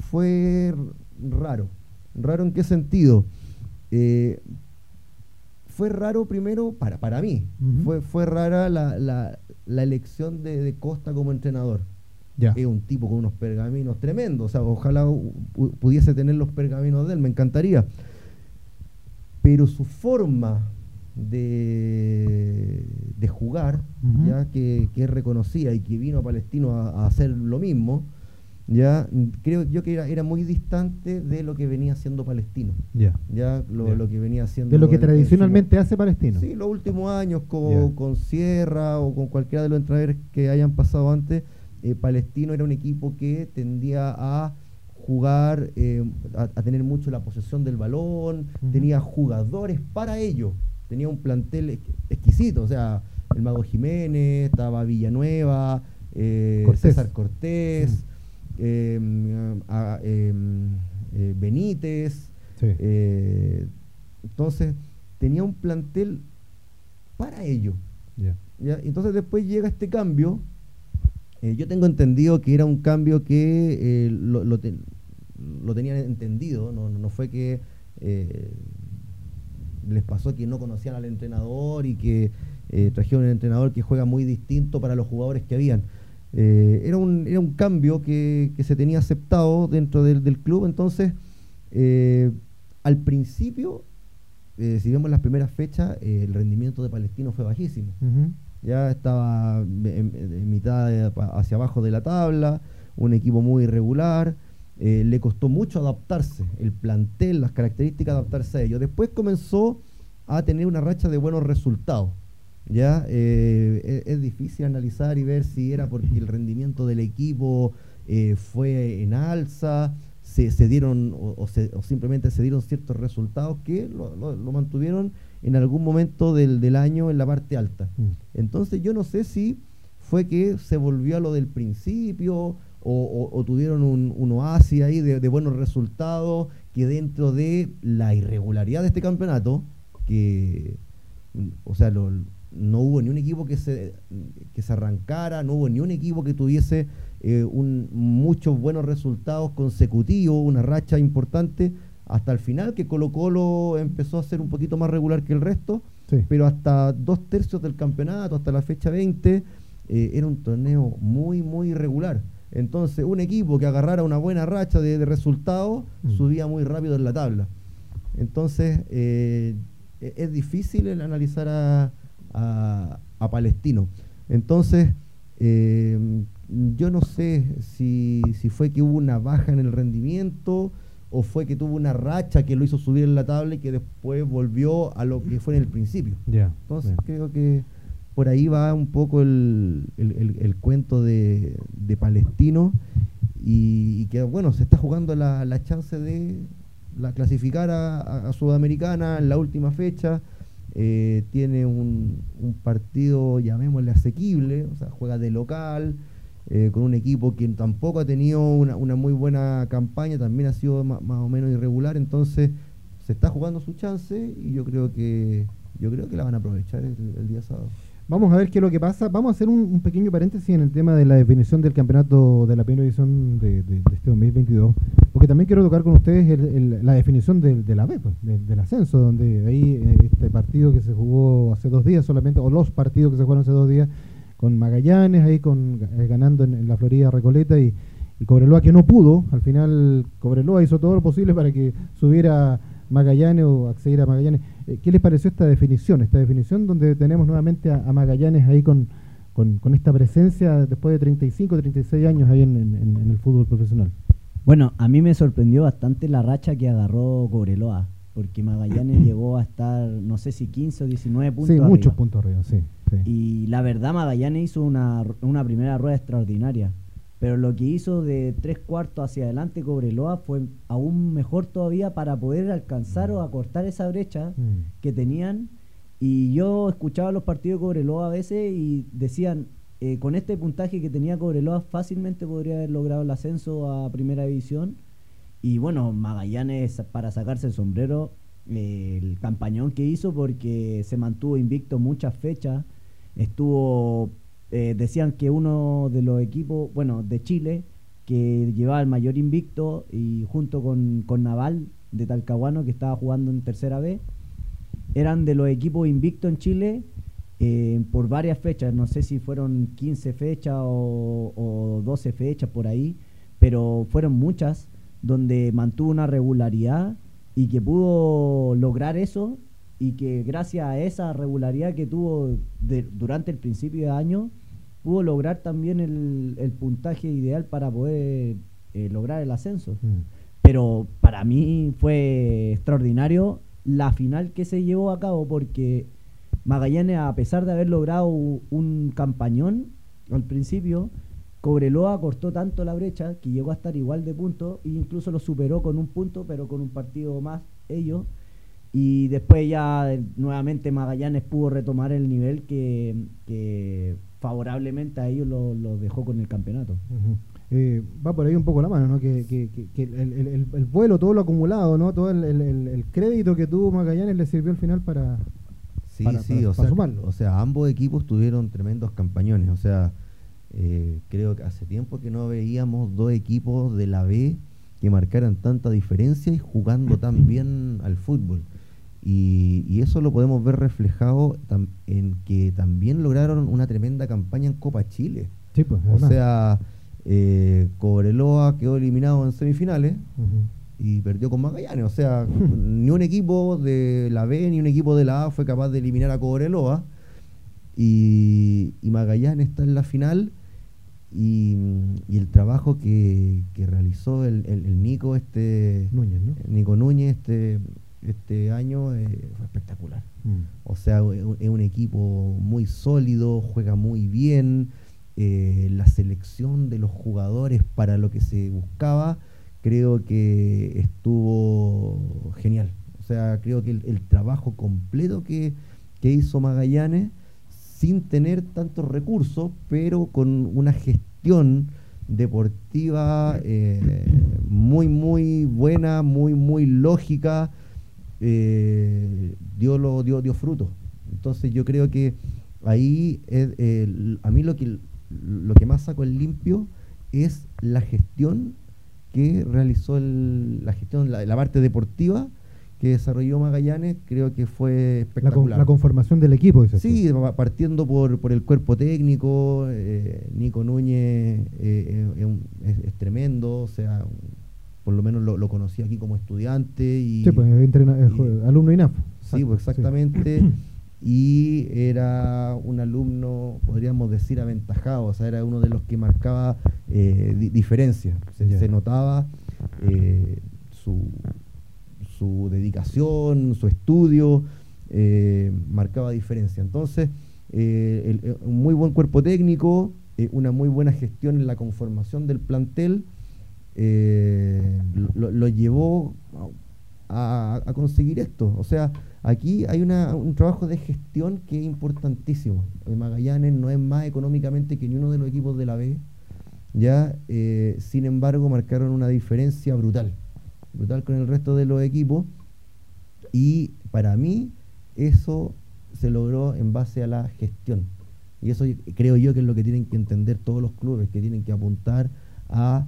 fue raro. ¿Raro en qué sentido? Eh, fue raro primero para, para mí, fue, fue rara la, la, la elección de, Costa como entrenador. Ya. Es un tipo con unos pergaminos tremendos, o sea, ojalá pudiese tener los pergaminos de él, me encantaría pero su forma de, de jugar, ya que, es reconocida y que vino a Palestino a, hacer lo mismo, ya creo yo que era, era muy distante de lo que venía haciendo Palestino. Ya. Ya lo, lo que venía haciendo. De lo que tradicionalmente hace Palestino. Sí, los últimos años con, con Sierra o con cualquiera de los entrenadores que hayan pasado antes, eh, Palestino era un equipo que tendía a jugar, eh, a, a tener mucho la posesión del balón, tenía jugadores para ello, tenía un plantel ex- exquisito, o sea, el Mago Jiménez, estaba Villanueva, eh, Cortés. César Cortés, eh, a- eh, Benítez, Sí. entonces, tenía un plantel para ello. Entonces, después llega este cambio. Eh, yo tengo entendido que era un cambio que eh, lo, lo lo tenían entendido. No, no fue que eh, les pasó que no conocían al entrenador y que trajeron un entrenador que juega muy distinto para los jugadores que habían. Era, un, era un cambio que, que se tenía aceptado dentro del, del club. Entonces, al principio, si vemos las primeras fechas, el rendimiento de Palestino fue bajísimo. Ya estaba en, en mitad de- hacia abajo de la tabla, un equipo muy irregular. eh, le costó mucho adaptarse, el plantel, las características, adaptarse a ello. Después comenzó a tener una racha de buenos resultados. Ya Eh, es, es difícil analizar y ver si era porque el rendimiento del equipo eh, fue en alza, se, se dieron o, o se- o simplemente se dieron ciertos resultados que lo, lo- lo mantuvieron en algún momento del, del año en la parte alta. Mm. Entonces yo no sé si fue que se volvió a lo del principio o, o- o tuvieron un, un oasis ahí de, de buenos resultados que dentro de la irregularidad de este campeonato, que, mm, o sea, lo- no hubo ni un equipo que se, que se arrancara, no hubo ni un equipo que tuviese eh, un, muchos buenos resultados consecutivos, una racha importante, hasta el final que Colo Colo empezó a ser un poquito más regular que el resto, Sí. pero hasta dos tercios del campeonato, hasta la fecha 20, eh, era un torneo muy, muy irregular. Entonces, un equipo que agarrara una buena racha de, de resultados Mm. subía muy rápido en la tabla. Entonces, eh, e- es difícil el analizar a, a- a Palestino. Entonces, eh, yo no sé si, si fue que hubo una baja en el rendimiento o fue que tuvo una racha que lo hizo subir en la tabla y que después volvió a lo que fue en el principio. Ya. Entonces creo que por ahí va un poco el, el- el- cuento de, de Palestino y, que bueno, se está jugando la, la chance de la clasificar a, Sudamericana en la última fecha. Eh, tiene un, un partido, llamémosle asequible, o sea, juega de local, eh, con un equipo que tampoco ha tenido una, una muy buena campaña, también ha sido ma- más o menos irregular, entonces se está jugando su chance y yo creo que yo creo que la van a aprovechar el día sábado. Vamos a ver qué es lo que pasa. Vamos a hacer un, pequeño paréntesis en el tema de la definición del campeonato de la primera división de, de- de este 2022, porque también quiero tocar con ustedes el- la definición del, de la B, pues, del, ascenso, donde ahí eh, este partido que se jugó hace dos días solamente, o los partidos que se jugaron hace dos días, con Magallanes ahí con eh, ganando en, la Florida Recoleta y Cobreloa que no pudo, al final Cobreloa hizo todo lo posible para que subiera Magallanes o acceder a Magallanes. Eh, ¿Qué les pareció esta definición? Esta definición donde tenemos nuevamente a, a Magallanes ahí con, con, con esta presencia después de 35, 36 años ahí en, en- en- en el fútbol profesional. Bueno, a mí me sorprendió bastante la racha que agarró Cobreloa, porque Magallanes llegó a estar, no sé si 15 o 19 puntos. sí, muchos puntos arriba, sí. sí. Y la verdad, Magallanes hizo una, una primera rueda extraordinaria. Pero lo que hizo de tres cuartos hacia adelante Cobreloa fue aún mejor todavía para poder alcanzar o acortar esa brecha Mm. que tenían. Y yo escuchaba los partidos de Cobreloa a veces y decían, eh, con este puntaje que tenía Cobreloa fácilmente podría haber logrado el ascenso a Primera División. Y bueno, Magallanes para sacarse el sombrero, eh, el campañón que hizo porque se mantuvo invicto muchas fechas, estuvo, eh, decían que uno de los equipos, bueno, de Chile, que llevaba el mayor invicto y junto con, con Naval de Talcahuano que estaba jugando en tercera B, eran de los equipos invictos en Chile eh, por varias fechas, no sé si fueron 15 fechas o, o 12 fechas por ahí, pero fueron muchas donde mantuvo una regularidad y que pudo lograr eso y que gracias a esa regularidad que tuvo durante el principio de año, pudo lograr también el, el puntaje ideal para poder eh, lograr el ascenso. Mm. Pero para mí fue extraordinario la final que se llevó a cabo porque Magallanes, a pesar de haber logrado un campañón al principio, Cobreloa cortó tanto la brecha que llegó a estar igual de puntos e incluso lo superó con un punto, pero con un partido más ellos. Y después ya eh, nuevamente Magallanes pudo retomar el nivel que, que favorablemente a ellos lo, lo dejó con el campeonato. Eh, va por ahí un poco la mano, ¿no? Que, que- que- que el, el- el- el vuelo, todo lo acumulado, ¿no? Todo el, el- el- el crédito que tuvo Magallanes le sirvió al final para... Sí, para- sí, para- o, para sea, sumarlo. o sea, ambos equipos tuvieron tremendos campañones. O sea, eh, creo que hace tiempo que no veíamos dos equipos de la B que marcaran tanta diferencia y jugando tan bien al fútbol. Y, y eso lo podemos ver reflejado en que también lograron una tremenda campaña en Copa Chile. Sí, pues, O sea, eh, Cobreloa quedó eliminado en semifinales y perdió con Magallanes. O sea, ni un equipo de la B ni un equipo de la A fue capaz de eliminar a Cobreloa. Y, y Magallanes está en la final. Y, y el trabajo que, que realizó el, el- el Nico este Núñez, ¿no? Nico Núñez este, este año eh, fue espectacular. Mm. O sea, es un- equipo muy sólido, juega muy bien. eh, la selección de los jugadores para lo que se buscaba, creo que estuvo genial. O sea, creo que el, el trabajo completo que, que hizo Magallanes, sin tener tantos recursos, pero con una gestión deportiva eh, muy, muy buena, muy, muy lógica, eh, dio, lo, dio, dio fruto. Entonces yo creo que ahí eh, a mí lo que, lo que más saco en limpio es la gestión que realizó el- la gestión, la, la parte deportiva que desarrolló Magallanes, creo que fue La, con- espectacular. la conformación del equipo, dices. Sí, pa- partiendo por, por el cuerpo técnico, eh, Nico Núñez eh, es, es tremendo, o sea, un- por lo menos lo, lo conocí aquí como estudiante y Sí, pues, entrena- y- alumno INAF. sí, pues exactamente, y era un alumno, podríamos decir, aventajado, o sea, era uno de los que marcaba eh, di- diferencia, se, notaba eh, su, su dedicación, su estudio, eh, marcaba diferencia. Entonces, eh, el- un muy buen cuerpo técnico, una muy buena gestión en la conformación del plantel, eh, lo, llevó a, a conseguir esto. O sea, aquí hay un trabajo de gestión que es importantísimo. Eh, Magallanes no es más económicamente que ni uno de los equipos de la B. Ya, eh, sin embargo, marcaron una diferencia brutal, brutal con el resto de los equipos. Y para mí, eso se logró en base a la gestión. Y eso creo yo que es lo que tienen que entender todos los clubes, que tienen que apuntar a,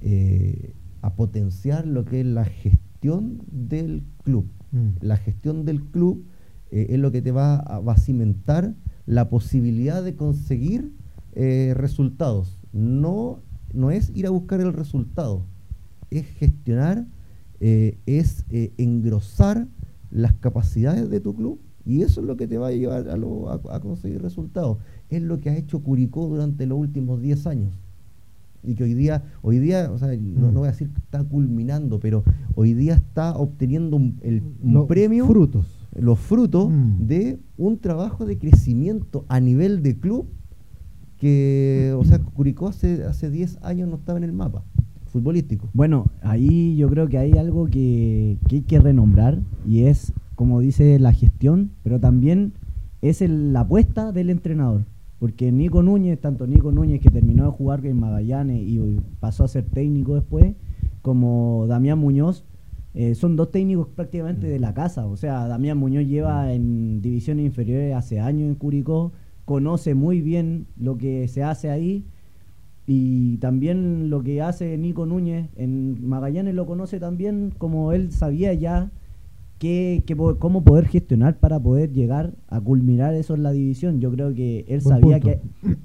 eh, a potenciar lo que es la gestión del club. Mm. La gestión del club eh, es lo que te va a, va a cimentar la posibilidad de conseguir eh, resultados. No, no es ir a buscar el resultado, es gestionar, eh, es eh, engrosar las capacidades de tu club y eso es lo que te va a llevar a, lo- a- a conseguir resultados. Es lo que ha hecho Curicó durante los últimos 10 años. Y que hoy día, hoy día, o sea, no, Mm. no voy a decir que está culminando, pero hoy día está obteniendo un, el, un Los premio, Frutos. los frutos Mm. de un trabajo de crecimiento a nivel de club que, o sea, Curicó hace, hace 10 años no estaba en el mapa futbolístico. Bueno, ahí yo creo que hay algo que, que hay que renombrar y es, como dice, la gestión, pero también es el- la apuesta del entrenador. Porque Nico Núñez, tanto Nico Núñez que terminó de jugar en Magallanes y pasó a ser técnico después, como Damián Muñoz, eh, son dos técnicos prácticamente de la casa. O sea, Damián Muñoz lleva en divisiones inferiores hace años en Curicó, conoce muy bien lo que se hace ahí y también lo que hace Nico Núñez en Magallanes lo conoce también como él sabía ya que, que po- cómo poder gestionar para poder llegar a culminar eso en la división. Yo creo que él Buen sabía que,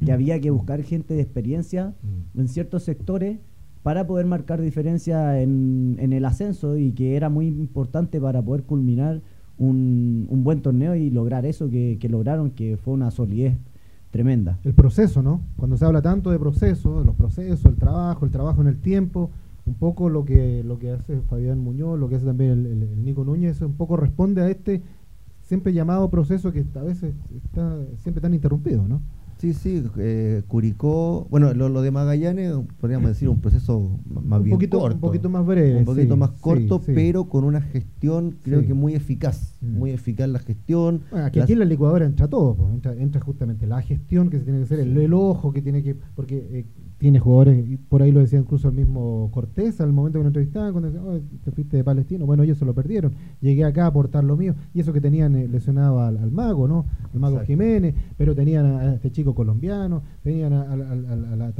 que había que buscar gente de experiencia en ciertos sectores para poder marcar diferencia en, en el ascenso y que era muy importante para poder culminar un, un buen torneo y lograr eso que, que lograron, que fue una solidez tremenda. El proceso, ¿no? Cuando se habla tanto de proceso, de los procesos, el trabajo, el trabajo en el tiempo, un poco lo que lo que hace Fabián Muñoz, lo que hace también el, el Nico Núñez, un poco responde a este siempre llamado proceso que a veces está siempre tan interrumpido, ¿no? Sí, sí, eh, Curicó, bueno, lo, de Magallanes, podríamos decir un proceso más bien poquito, corto. Un poquito más breve. Un poquito más corto, pero con una gestión creo que muy eficaz. Muy eficaz la gestión. Bueno, aquí, en la licuadora entra todo, pues, entra, entra, justamente la gestión que se tiene que hacer, el, ojo que tiene que... Porque eh, tiene jugadores, y por ahí lo decía incluso el mismo Cortés al momento que nos entrevistaban, cuando decía, oh, te fuiste de Palestino, bueno, ellos se lo perdieron, llegué acá a aportar lo mío, y eso que tenían eh, lesionado al, mago, ¿no? Al mago Jiménez, pero tenían a, este chico colombiano, tenían al,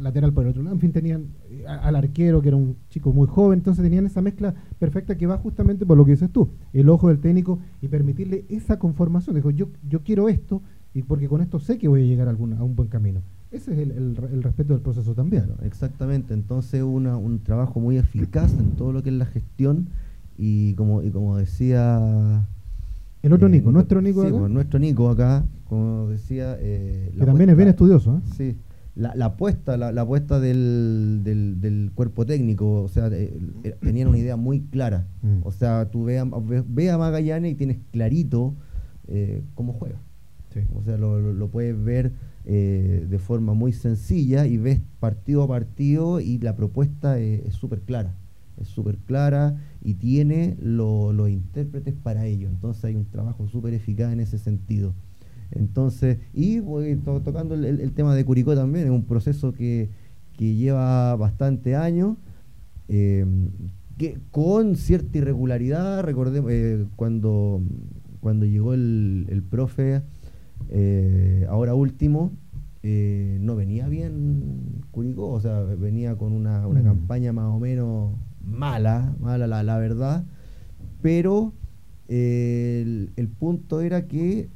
lateral por el otro lado, en fin, tenían eh, al arquero que era un chico muy joven, entonces tenían esa mezcla perfecta que va justamente por lo que dices tú, el ojo del técnico y permitirle esa conformación, dijo, yo, yo quiero esto, y porque con esto sé que voy a llegar a, a un buen camino. Ese es el, respeto del proceso también. exactamente, entonces una, un trabajo muy eficaz en todo lo que es la gestión y como, y como decía... El otro eh, Nico, nuestro Nico sí, pues, nuestro Nico acá, como decía... Eh, que también es bien estudioso. ¿eh? Sí, la, la apuesta, la, apuesta del, del, cuerpo técnico, o sea, tenían una idea muy clara. Mm. O sea, tú ve a, Magallanes y tienes clarito cómo juega. O sea, lo, lo puedes ver eh, de forma muy sencilla y ves partido a partido y la propuesta es súper clara, es súper clara y tiene los intérpretes para ello. Entonces hay un trabajo súper eficaz en ese sentido. Entonces, y tocando el, tema de Curicó también, es un proceso que, lleva bastante años, que con cierta irregularidad, recordemos, eh, cuando, cuando llegó el, el profe eh, ahora último, eh, no venía bien Curicó, o sea, venía con una, mm. campaña más o menos mala, mala la, verdad, pero eh, el, punto era que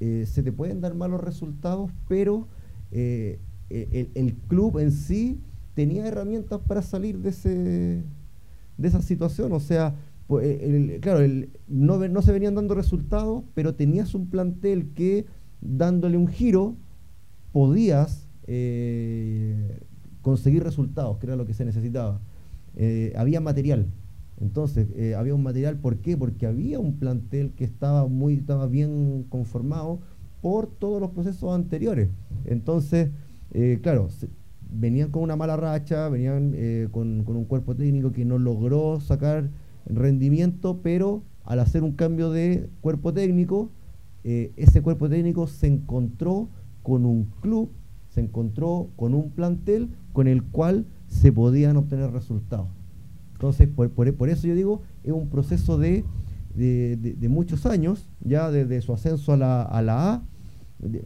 se te pueden dar malos resultados, pero el, club en sí tenía herramientas para salir de, ese, de esa situación, o sea, pues, claro, no, no se venían dando resultados, pero tenías un plantel que dándole un giro, podías eh, conseguir resultados, que era lo que se necesitaba. Eh, había material. Entonces, eh, había un material, ¿por qué? Porque había un plantel que estaba muy, estaba bien conformado por todos los procesos anteriores. Entonces, claro, venían con una mala racha, venían con, con, un cuerpo técnico que no logró sacar rendimiento, pero al hacer un cambio de cuerpo técnico, eh, ese cuerpo técnico se encontró con un club, se encontró con un plantel con el cual se podían obtener resultados. Entonces, por, eso yo digo, es un proceso de, de, muchos años, ya desde su ascenso a la, a, la A,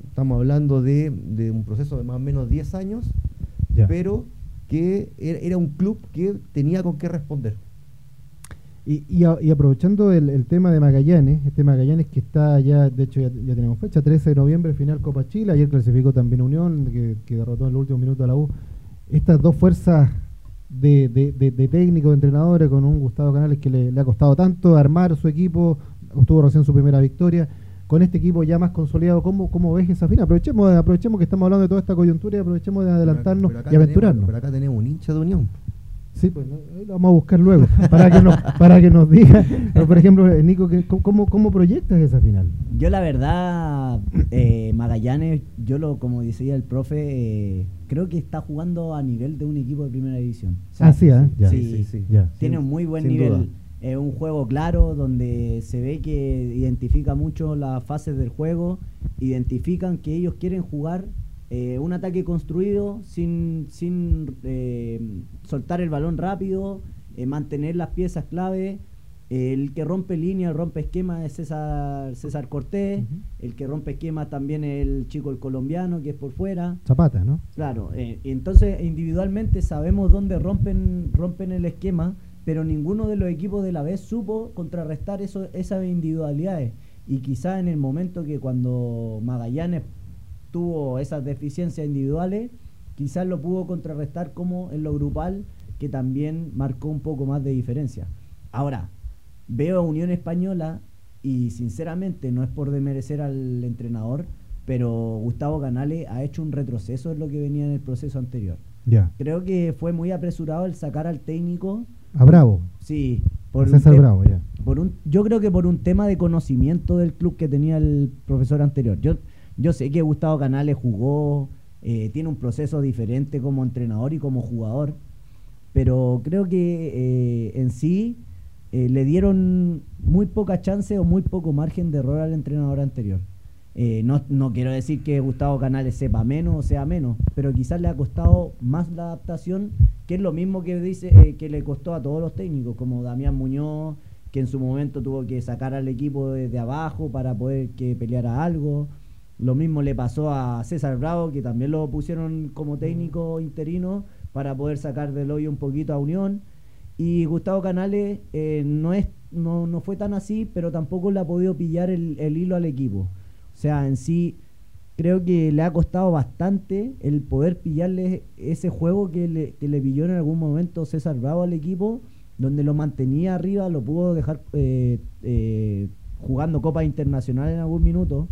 estamos hablando de, un proceso de más o menos 10 años, pero que era un club que tenía con qué responder. Y, y, aprovechando el, tema de Magallanes, este Magallanes que está ya, de hecho ya, tenemos fecha, 13 de noviembre, final Copa Chile, ayer clasificó también Unión, que, derrotó en el último minuto a la U. Estas dos fuerzas de, de, técnicos, de entrenadores, con un Gustavo Canales que le, ha costado tanto armar su equipo, obtuvo recién su primera victoria, con este equipo ya más consolidado, ¿cómo, cómo ves esa final? Aprovechemos, aprovechemos que estamos hablando de toda esta coyuntura y aprovechemos de adelantarnos y aventurarnos. pero acá tenemos un hincha de Unión. Sí, pues lo vamos a buscar luego, para que nos, para que nos diga. por ejemplo, Nico, ¿cómo, ¿cómo proyectas esa final? Yo la verdad, eh, Magallanes, yo lo como decía el profe, eh, creo que está jugando a nivel de un equipo de primera división. ah, sí, ¿eh? sí, sí, Tiene un muy buen nivel. Es un juego claro donde se ve que identifica mucho las fases del juego, identifican que ellos quieren jugar eh, un ataque construido sin, sin eh, soltar el balón rápido, eh, mantener las piezas clave. el que rompe línea, rompe esquema es César, César Cortés. El que rompe esquema también es el chico el colombiano que es por fuera. Zapata, ¿no? Claro. entonces individualmente sabemos dónde rompen, rompen el esquema, pero ninguno de los equipos de la vez supo contrarrestar eso, esas individualidades. Y quizá en el momento que cuando Magallanes tuvo esas deficiencias individuales, quizás lo pudo contrarrestar como en lo grupal, que también marcó un poco más de diferencia. Ahora, veo a Unión Española y sinceramente no es por demerecer al entrenador, pero Gustavo Canales ha hecho un retroceso en lo que venía en el proceso anterior. Creo que fue muy apresurado el sacar al técnico. A Bravo. Sí, Por César Bravo, por un, yo creo que por un tema de conocimiento del club que tenía el profesor anterior. Yo, yo sé que Gustavo Canales jugó, eh, tiene un proceso diferente como entrenador y como jugador, pero creo que eh, en sí eh, le dieron muy poca chance o muy poco margen de error al entrenador anterior. No, no quiero decir que Gustavo Canales sepa menos o sea menos, pero quizás le ha costado más la adaptación, que es lo mismo que dice que le costó a todos los técnicos, como Damián Muñoz, que en su momento tuvo que sacar al equipo desde abajo para poder que peleara algo. Lo mismo le pasó a César Bravo, que también lo pusieron como técnico interino para poder sacar del hoyo un poquito a Unión. Y Gustavo Canales eh, no, es, no, no fue tan así, pero tampoco le ha podido pillar el, el hilo al equipo. O sea, en sí, creo que le ha costado bastante el poder pillarle ese juego que le, que le pilló en algún momento César Bravo al equipo, donde lo mantenía arriba, lo pudo dejar eh, eh, jugando Copa Internacional en algún minuto.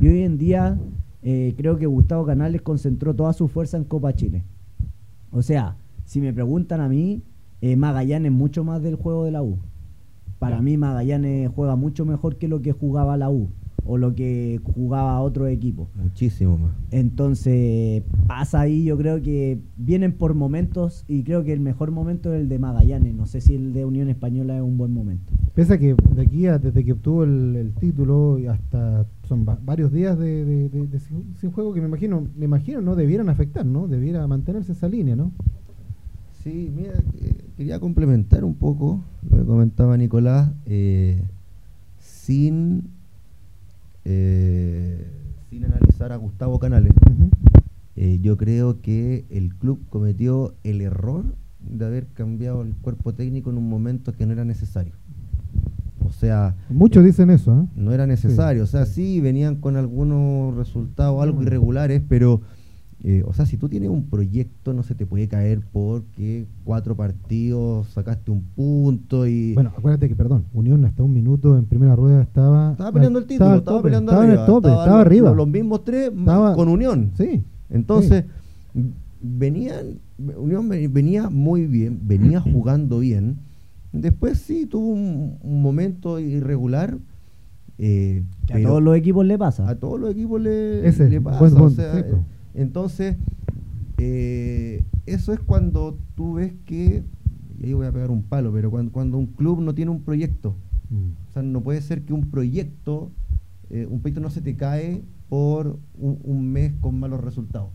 Y hoy en día eh, creo que Gustavo Canales concentró toda su fuerza en Copa Chile. O sea, si me preguntan a mí, eh, Magallanes es mucho más del juego de la U. Para mí Magallanes juega mucho mejor que lo que jugaba la U o lo que jugaba otro equipo. Muchísimo más. Entonces pasa ahí, yo creo que vienen por momentos y creo que el mejor momento es el de Magallanes. No sé si el de Unión Española es un buen momento. Pese a que de aquí a, desde que obtuvo el, el título y hasta son va- varios días de, de- de- de sin, sin juego que me imagino, me imagino no debieran afectar, ¿no? Debiera mantenerse esa línea, ¿no? Sí, mira, eh, quería complementar un poco lo que comentaba Nicolás, eh, sin, eh, sin analizar a Gustavo Canales. Eh, yo creo que el club cometió el error de haber cambiado el cuerpo técnico en un momento que no era necesario. O sea, Muchos dicen eso, ¿eh? no era necesario. Sí, o sea, sí. venían con algunos resultados algo irregulares, pero, eh, o sea, si tú tienes un proyecto, no se te puede caer porque cuatro partidos sacaste un punto y. Bueno, acuérdate que, perdón, Unión hasta un minuto en primera rueda estaba... estaba peleando el título, al estaba, tope, peleando estaba en arriba. el tope, estaba, los- arriba. Los, mismos tres Estaba- con Unión. Sí. Entonces, venían, Unión ve- venía muy bien, venía jugando bien. Después sí tuvo un, un momento irregular. eh, Que a todos los equipos le pasa. a todos los equipos le, Ese, le pasa. buen o punto, sea, sí, entonces, eh, eso es cuando tú ves que, y ahí voy a pegar un palo, pero cuando, cuando un club no tiene un proyecto, Mm. o sea, no puede ser que un proyecto, eh, un proyecto no se te cae por un, un mes con malos resultados.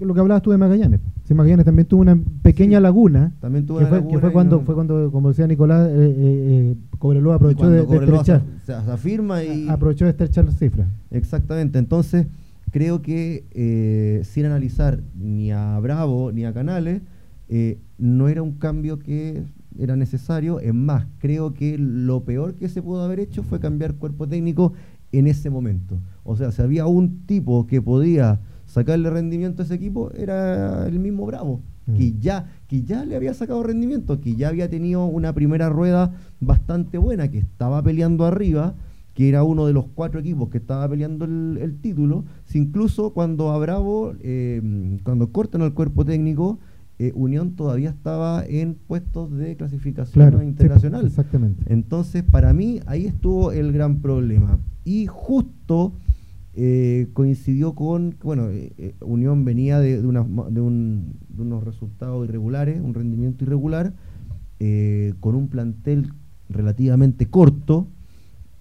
Lo que hablabas tú de Magallanes. Sí, Magallanes también tuvo una pequeña Sí. laguna. También tuvo que una fue, que laguna fue cuando, no- fue cuando, como decía Nicolás, eh, eh, eh, Cobreloa aprovechó de, de estrechar. se- se afirma y... Aprovechó de estrechar las cifras. Exactamente, entonces creo que eh, sin analizar ni a Bravo ni a Canales, eh, no era un cambio que era necesario. Es más, creo que lo peor que se pudo haber hecho fue cambiar cuerpo técnico en ese momento. O sea, si había un tipo que podía sacarle rendimiento a ese equipo, era el mismo Bravo, Mm. que, ya, que ya le había sacado rendimiento, que ya había tenido una primera rueda bastante buena, que estaba peleando arriba que era uno de los cuatro equipos que estaba peleando el, el título, si incluso cuando a Bravo, eh, cuando cortan al cuerpo técnico, eh, Unión todavía estaba en puestos de clasificación Claro. sí, internacional. exactamente. Entonces, para mí, ahí estuvo el gran problema. Y justo eh, coincidió con, bueno, eh, Unión venía de, de, unas ma- de un- de unos resultados irregulares, un rendimiento irregular, con un plantel relativamente corto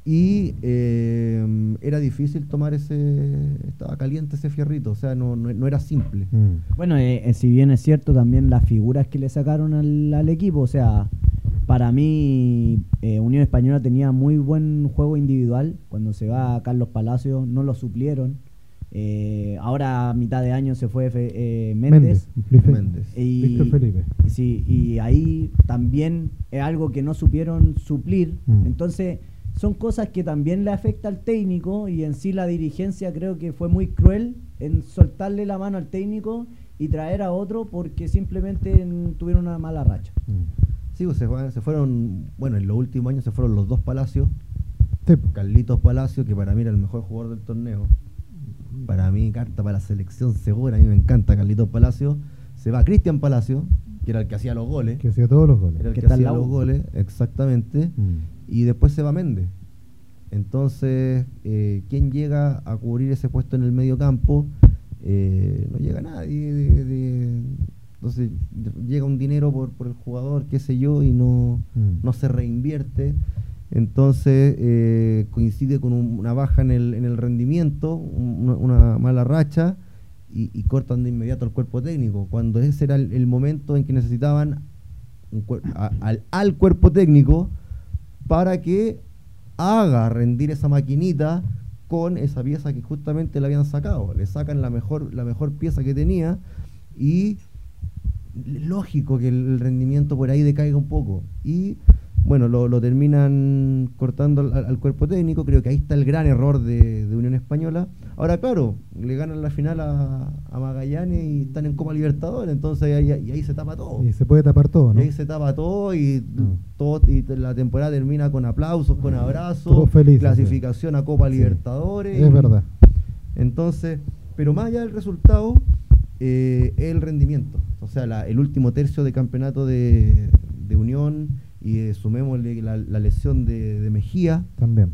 y eh, era difícil tomar ese, estaba caliente ese fierrito, o sea, no, no, no era simple. Mm. Bueno, eh, eh, si bien es cierto, también las figuras que le sacaron al, al equipo, o sea, para mí eh, Unión Española tenía muy buen juego individual. Cuando se va a Carlos Palacios, no lo suplieron. Eh, ahora a mitad de año se fue eh, Méndez. Felipe- Méndez. Y, Víctor Felipe. y sí, y ahí también es algo que no supieron suplir. Mm. Entonces, son cosas que también le afecta al técnico y en sí la dirigencia creo que fue muy cruel en soltarle la mano al técnico y traer a otro porque simplemente tuvieron una mala racha. Mm. Sí, pues, se, se fueron, bueno, en los últimos años se fueron los dos Palacios, Sí, Carlitos Palacio, que para mí era el mejor jugador del torneo, para mí, carta para la selección segura. A mí me encanta Carlitos Palacio. Se va Cristian Palacio, que era el que hacía los goles. Que hacía todos los goles. Era el Que que, está en hacía los goles, exactamente. Mm. Y después se va Méndez. Entonces, eh, ¿quién llega a cubrir ese puesto en el medio campo? Eh, no llega nadie. de- de- entonces, llega un dinero por, por el jugador, qué sé yo, y no, Mm. no se reinvierte. Entonces, eh, coincide con un- una baja en el, en el rendimiento, un- una, mala racha, y, y cortan de inmediato al cuerpo técnico, cuando ese era el, el momento en que necesitaban un cuer- a- al, al cuerpo técnico para que haga rendir esa maquinita con esa pieza que justamente le habían sacado. Le sacan la mejor, la mejor pieza que tenía y lógico que el, rendimiento por ahí decaiga un poco. Y bueno, lo, lo terminan cortando al, al cuerpo técnico. Creo que ahí está el gran error de, de Unión Española. Ahora, claro, le ganan la final a, a Magallanes y están en Copa Libertadores, entonces ahí, ahí- ahí se tapa todo. Y se puede tapar todo, ¿no? Y ahí se tapa todo y, No. todo, y la temporada termina con aplausos, con abrazos, Todos felices, clasificación a Copa Sí. Libertadores. Es verdad. Entonces, pero más allá del resultado, eh, es el rendimiento. O sea, la- el último tercio de campeonato de, de Unión y eh, sumémosle la, la lesión de, de Mejía. También.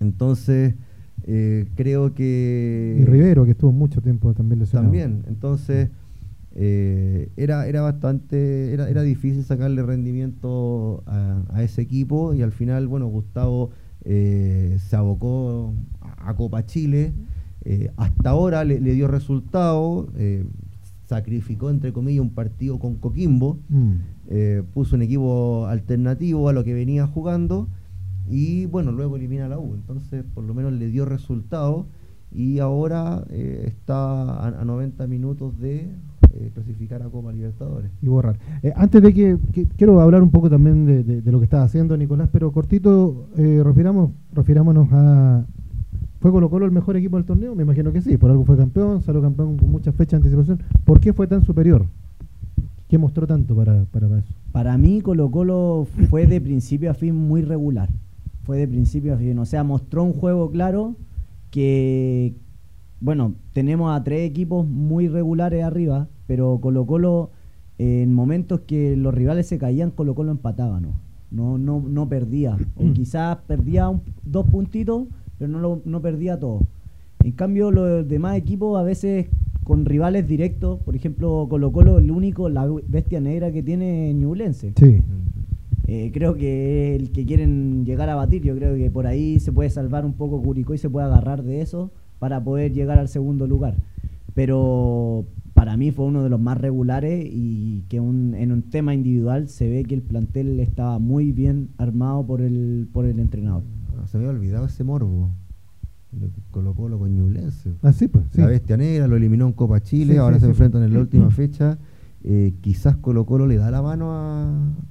Entonces, eh, creo que... Y Rivero, que estuvo mucho tiempo también lesionado. También, entonces eh, era, era bastante, era, era difícil sacarle rendimiento a, a ese equipo y al final, bueno, Gustavo eh, se abocó a, a Copa Chile, eh, hasta ahora le, le dio resultado, eh, sacrificó entre comillas un partido con Coquimbo, Mm. eh, puso un equipo alternativo a lo que venía jugando y bueno, luego elimina a la U. Entonces, por lo menos le dio resultado y ahora eh, está a, a 90 minutos de eh, clasificar a Copa Libertadores. y borrar. Eh, antes de que, que- quiero hablar un poco también de, de- de lo que estaba haciendo Nicolás, pero cortito, refiramos, refirámonos a... ¿Fue Colo Colo el mejor equipo del torneo? Me imagino que sí, por algo fue campeón, salió campeón con muchas fechas de anticipación. ¿Por qué fue tan superior? ¿Qué mostró tanto para, para eso? Para mí Colo Colo fue de principio a fin muy regular. Fue de principio a fin. O sea, mostró un juego claro que, bueno, tenemos a tres equipos muy regulares arriba, pero Colo Colo eh, en momentos que los rivales se caían, Colo Colo empataba, ¿no? No, no, no perdía. O quizás perdía un- dos puntitos, pero no, lo- no perdía todo. En cambio, los demás equipos a veces con rivales directos, por ejemplo, Colo Colo, el único, la bestia negra que tiene es Ñublense. Sí. Eh, creo que el que quieren llegar a batir, yo creo que por ahí se puede salvar un poco Curicó y se puede agarrar de eso para poder llegar al segundo lugar. Pero para mí fue uno de los más regulares y que un- en un tema individual se ve que el plantel estaba muy bien armado por el, por el entrenador. Ah, se me había olvidado ese morbo. de Colo con Ñublense. Así pues, sí. La bestia negra lo eliminó en Copa Chile, Sí, ahora sí, se sí. enfrentan en la última fecha. Eh, quizás Colo Colo le da la mano a,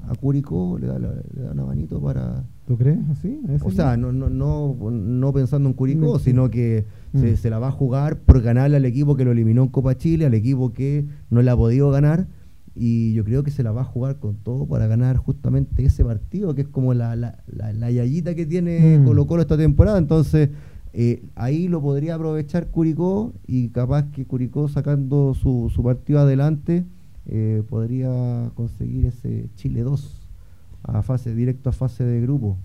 a Curicó, le da, la- le da una manito para... ¿Tú crees así? ¿A ese O sea, no, no, no, no pensando en Curicó, Sí. sino que Mm. se, se la va a jugar por ganarle al equipo que lo eliminó en Copa Chile, al equipo que no le ha podido ganar. Y yo creo que se la va a jugar con todo para ganar justamente ese partido, que es como la, la, la, la yayita que tiene Mm. Colo Colo esta temporada. Entonces, eh, ahí lo podría aprovechar Curicó y capaz que Curicó sacando su, su partido adelante eh, podría conseguir ese Chile 2 a fase directo a fase de grupo.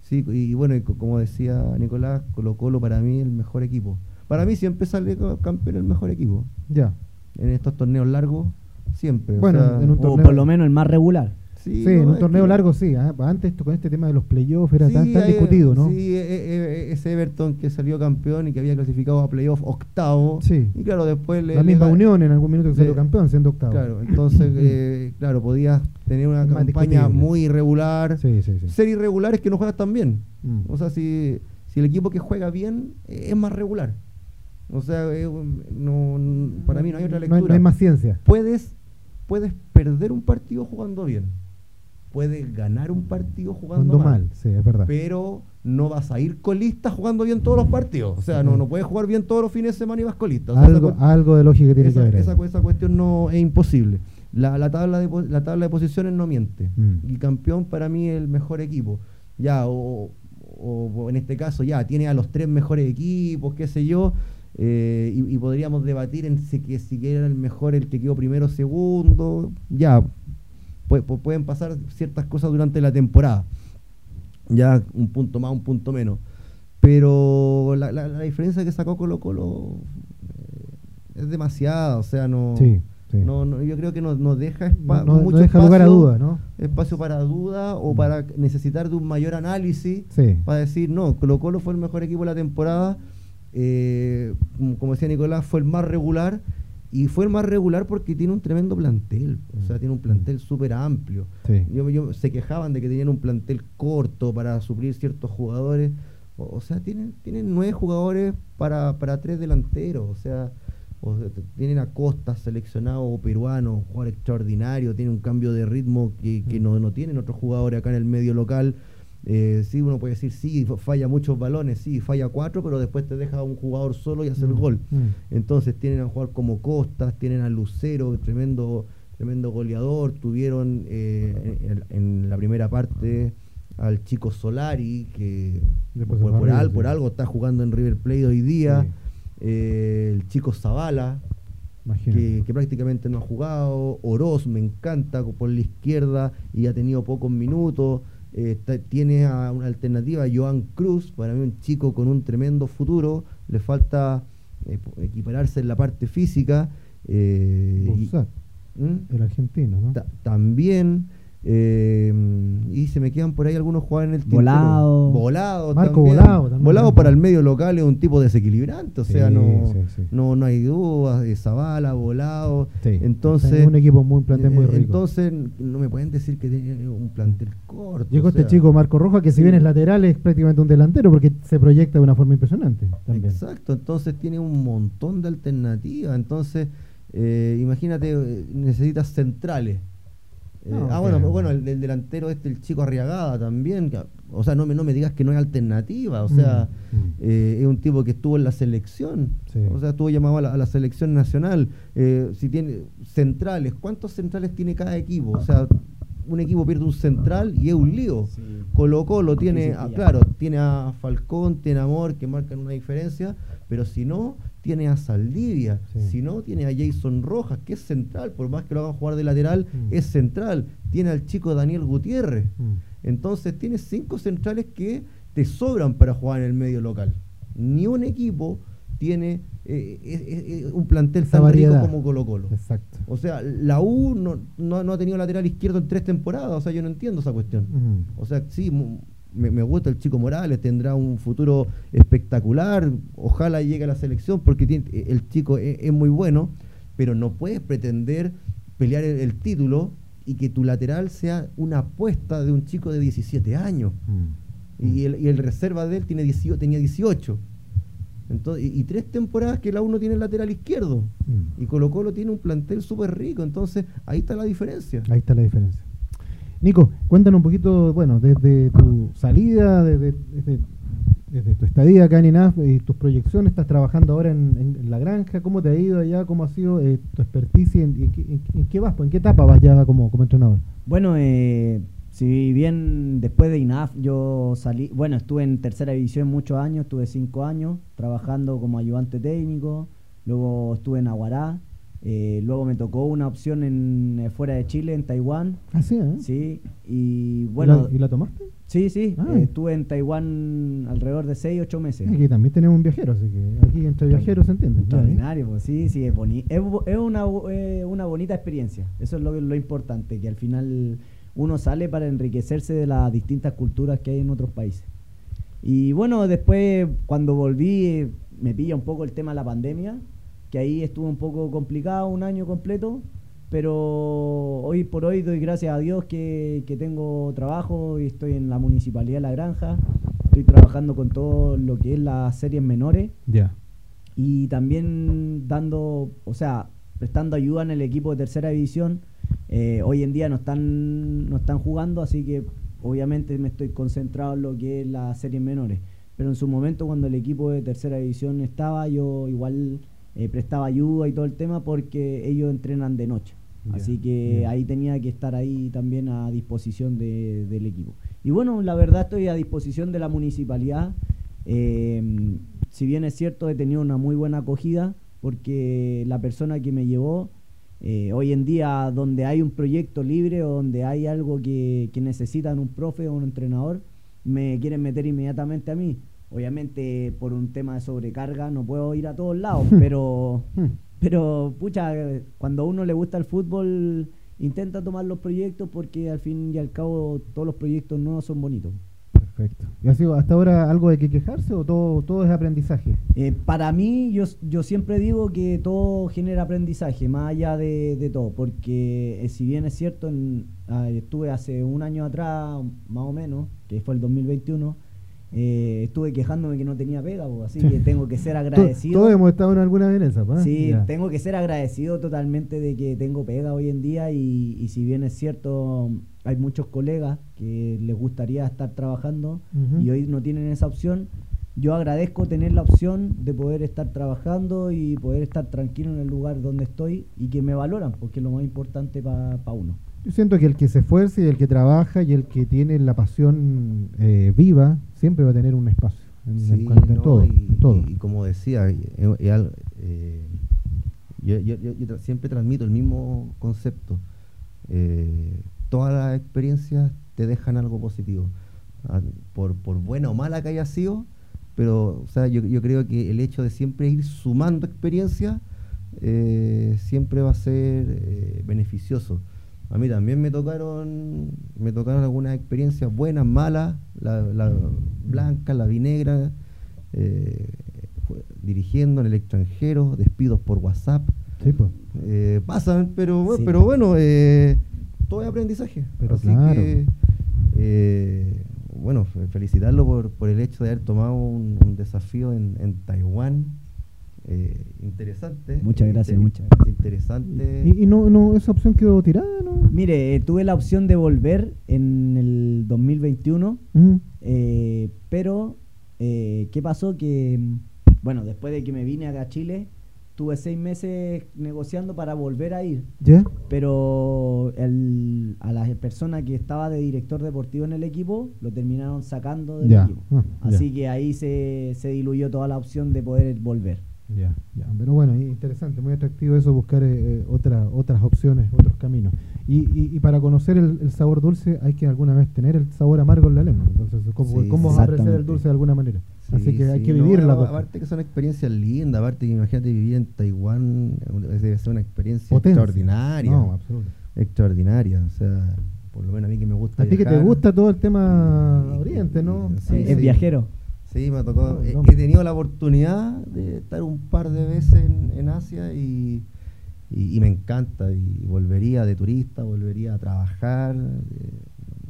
Sí, y, y bueno, y como decía Nicolás, Colo Colo para mí el mejor equipo. Para mí siempre sale ca- campeón el mejor equipo. Ya. En estos torneos largos, siempre. o Bueno, sea, en un O por lo menos el más regular. Sí, no, en un torneo que- largo sí. ¿ah? Antes esto, con este tema de los playoffs era Sí, tan, tan hay- discutido, ¿no? Sí, eh, eh, ese Everton que salió campeón y que había clasificado a playoff octavo. Sí. Y claro, después le. La misma Unión en algún minuto que salió campeón, siendo octavo. Claro, entonces, eh, claro, podías tener una más campaña muy irregular. Sí, sí, sí. Ser irregular es que no juegas tan bien. Mm. O sea, si, si el equipo que juega bien eh, es más regular. O sea, eh, no, para mí no hay otra No hay- lectura. no hay más ciencia. Puedes, puedes perder un partido jugando bien. Puedes ganar un partido jugando mal. mal, sí, es verdad. Pero no vas a ir colista jugando bien todos los partidos. O sea, no, no puedes jugar bien todos los fines de semana y vas colista. O sea, algo, de lógica tiene esa, que haber. esa cu- esa cuestión no es imposible. La, la tabla de, la tabla de posiciones no miente. Mm. Y campeón para mí es el mejor equipo. Ya, o, o, en este caso ya tiene a los tres mejores equipos, qué sé yo, eh, y, podríamos debatir en si, que, si era el mejor el que quedó primero o segundo, ya, pueden pasar ciertas cosas durante la temporada, ya un punto más, un punto menos, pero la, la, diferencia que sacó Colo Colo eh, es demasiada, o sea, no... No, no, yo creo que nos, nos deja, no, mucho deja lugar a duda, ¿no? Espacio para duda o mm. para necesitar de un mayor análisis para decir, no, Colo Colo fue el mejor equipo de la temporada, eh, como, decía Nicolás, fue el más regular y fue el más regular porque tiene un tremendo plantel, o sea, tiene un plantel súper amplio. Yo, se quejaban de que tenían un plantel corto para suplir ciertos jugadores, o, sea, tienen, tienen nueve jugadores para, para tres delanteros, o sea tienen a Costa seleccionado peruano, jugador extraordinario, tiene un cambio de ritmo que, mm. no, no, tienen otros jugadores acá en el medio local. Eh, sí, uno puede decir, sí, falla muchos balones, sí, falla cuatro, pero después te deja un jugador solo y hace el mm, gol. Mm. Entonces tienen a jugar como Costas, tienen a Lucero, tremendo, tremendo goleador, tuvieron eh, en, la primera parte al chico Solari, que por, por, algo está jugando en River Plate hoy día. Eh, el chico Zavala, que, prácticamente no ha jugado, Oroz me encanta por la izquierda y ha tenido pocos minutos. Eh, tiene a una alternativa, Joan Cruz, para mí un chico con un tremendo futuro, le falta eh, equipararse en la parte física. ¿Mm? el argentino, ¿no? También eh, y se me quedan por ahí algunos jugadores en el Volado. Volado Marco Volado Volado para el medio local es un tipo desequilibrante, o sea, no, no no hay dudas Zavala, Volado. Entonces, es un equipo muy plantel muy rico. Entonces, no me pueden decir que tiene un plantel corto. Llegó este chico Marco Roja que si bien es lateral es prácticamente un delantero porque se proyecta de una forma impresionante también. Exacto, entonces tiene un montón de alternativas, entonces eh, imagínate, eh, necesitas centrales eh, ah, bueno, bueno, el, delantero este, el chico Arriagada también. o sea, no me, no me digas que no hay alternativa. O sea, mm, mm. Eh, es un tipo que estuvo en la selección. O sea, estuvo llamado a la, selección nacional. Eh, si tiene centrales, ¿cuántos centrales tiene cada equipo? O sea, un equipo pierde un central y es un lío. Colo Colo tiene, claro, tiene a Falcón, tiene a Amor que marcan una diferencia, pero si no, tiene a Saldivia, si no, tiene a Jason Rojas, que es central, por más que lo hagan jugar de lateral, mm. es central. Tiene al chico Daniel Gutiérrez. Mm. Entonces, tiene cinco centrales que te sobran para jugar en el medio local. Ni un equipo tiene eh, un plantel tan rico como Colo Colo. Exacto. O sea, la U no, no, ha tenido lateral izquierdo en tres temporadas, o sea, yo no entiendo esa cuestión. O sea, sí, me, gusta el chico Morales, tendrá un futuro espectacular, ojalá llegue a la selección porque tiene, el chico es, muy bueno, pero no puedes pretender pelear el, título y que tu lateral sea una apuesta de un chico de 17 años. Mm. Y, el, y, el, reserva de él tiene 18, tenía 18. Entonces, y, tres temporadas que la uno tiene el lateral izquierdo. Mm. Y Colo Colo tiene un plantel súper rico. Entonces, ahí está la diferencia. Ahí está la diferencia. Nico, cuéntanos un poquito, bueno, desde tu salida, desde, tu estadía acá en INAF y tus proyecciones, estás trabajando ahora en, la granja, ¿cómo te ha ido allá? ¿Cómo ha sido eh, tu experticia? ¿En, qué vas? ¿En qué etapa vas ya como, como entrenador? Bueno, eh, si bien después de INAF yo salí, bueno, estuve en tercera división muchos años, estuve cinco años trabajando como ayudante técnico, luego estuve en Aguará, eh, luego me tocó una opción en eh, fuera de Chile, en Taiwán. Ah, sí, ¿eh? Sí, y bueno... ¿Y la, tomaste? Sí, sí, ah. estuve en Taiwán alrededor de 6, 8 meses. Aquí también tenemos un viajero, así que aquí entre viajeros se entiende. Extraordinario, pues sí, sí, es, es, es una, una bonita experiencia, eso es lo, lo importante, que al final uno sale para enriquecerse de las distintas culturas que hay en otros países. Y bueno, después cuando volví me pilla un poco el tema de la pandemia, que ahí estuvo un poco complicado un año completo, pero hoy por hoy doy gracias a Dios que, tengo trabajo y estoy en la Municipalidad de La Granja, estoy trabajando con todo lo que es las series menores. Ya. Y también dando, o sea, prestando ayuda en el equipo de tercera división. Eh, hoy en día no están, no están jugando, así que obviamente me estoy concentrado en lo que es las series menores. Pero en su momento, cuando el equipo de tercera división estaba, yo igual eh, prestaba ayuda y todo el tema porque ellos entrenan de noche. Así que ahí tenía que estar ahí también a disposición del equipo. Y bueno, la verdad estoy a disposición de la municipalidad. Eh, si bien es cierto, he tenido una muy buena acogida porque la persona que me llevó, eh, hoy en día donde hay un proyecto libre o donde hay algo que, que necesitan un profe o un entrenador, me quieren meter inmediatamente a mí. Obviamente por un tema de sobrecarga no puedo ir a todos lados, pero, pero pucha, cuando a uno le gusta el fútbol intenta tomar los proyectos porque al fin y al cabo todos los proyectos nuevos son bonitos. Perfecto. ¿Y ha sido hasta ahora algo de que quejarse o todo, todo es aprendizaje? Eh, para mí, yo, yo siempre digo que todo genera aprendizaje, más allá de, de todo, porque eh, si bien es cierto, en, ah, estuve hace un año atrás, más o menos, que fue el 2021, eh, estuve quejándome que no tenía pega, po, así que tengo que ser agradecido. Todos hemos estado en alguna vez en esa, ¿pa? Sí, Ya. tengo que ser agradecido totalmente de que tengo pega hoy en día y, y si bien es cierto, hay muchos colegas que les gustaría estar trabajando y hoy no tienen esa opción. Yo agradezco tener la opción de poder estar trabajando y poder estar tranquilo en el lugar donde estoy y que me valoran, porque es lo más importante para uno. Yo siento que el que se esfuerza y el que trabaja y el que tiene la pasión eh, viva siempre va a tener un espacio en, Sí, en cuanto- en no, todo. y, en todo. y- y como decía, eh, eh, eh, yo, yo- yo- yo tra- siempre transmito el mismo concepto. Eh, todas las experiencias te dejan algo positivo, Ah, por, por buena o mala que haya sido, pero o sea, yo, yo creo que el hecho de siempre ir sumando experiencias eh, siempre va a ser beneficioso. A mí también me tocaron, me tocaron algunas experiencias buenas, malas, la, la blanca, la vinegra, eh, dirigiendo en el extranjero, despidos por WhatsApp. Sí, pues. Eh, pasan, pero, Sí. pero bueno, eh, todo es aprendizaje. Pero Así claro. que, eh, bueno, fe- felicitarlo por, por el hecho de haber tomado un, un desafío en, en Taiwán. Eh, interesante. Muchas gracias, inter- muchas gracias. Interesante. Y, y no, no, esa opción quedó tirada, ¿no? Mire, eh, tuve la opción de volver en el 2021 Mm. Eh, pero, eh, ¿qué pasó? Que, bueno, después de que me vine acá a Chile, tuve seis meses negociando para volver a ir. ¿Ya? Pero el- a la persona que estaba de director deportivo en el equipo, lo terminaron sacando del Ya, equipo. ah, Así ya. que ahí se, se diluyó toda la opción de poder volver. Ya, ya. Pero bueno, interesante, muy atractivo eso, buscar eh, eh, otra- otras opciones, otros caminos. Y, y, y para conocer el, el sabor dulce hay que alguna vez tener el sabor amargo en la lengua. Entonces, ¿cómo, Sí, cómo vas a apreciar el dulce de alguna manera? Así Sí, que hay que no, vivir las a- dos. cosas. Aparte que son experiencias lindas, aparte que imagínate vivir en Taiwán, debe ser una experiencia Potencia. extraordinaria. No, absoluto. extraordinaria, o sea, por lo menos a mí que me gusta A ti que te gusta todo el tema Y- oriente, ¿no? y- sí, sí. es viajero. Sí, me ha tocado. No, he, no. he tenido la oportunidad de estar un par de veces en, en Asia y, y- y me encanta. Y volvería de turista, volvería a trabajar. eh,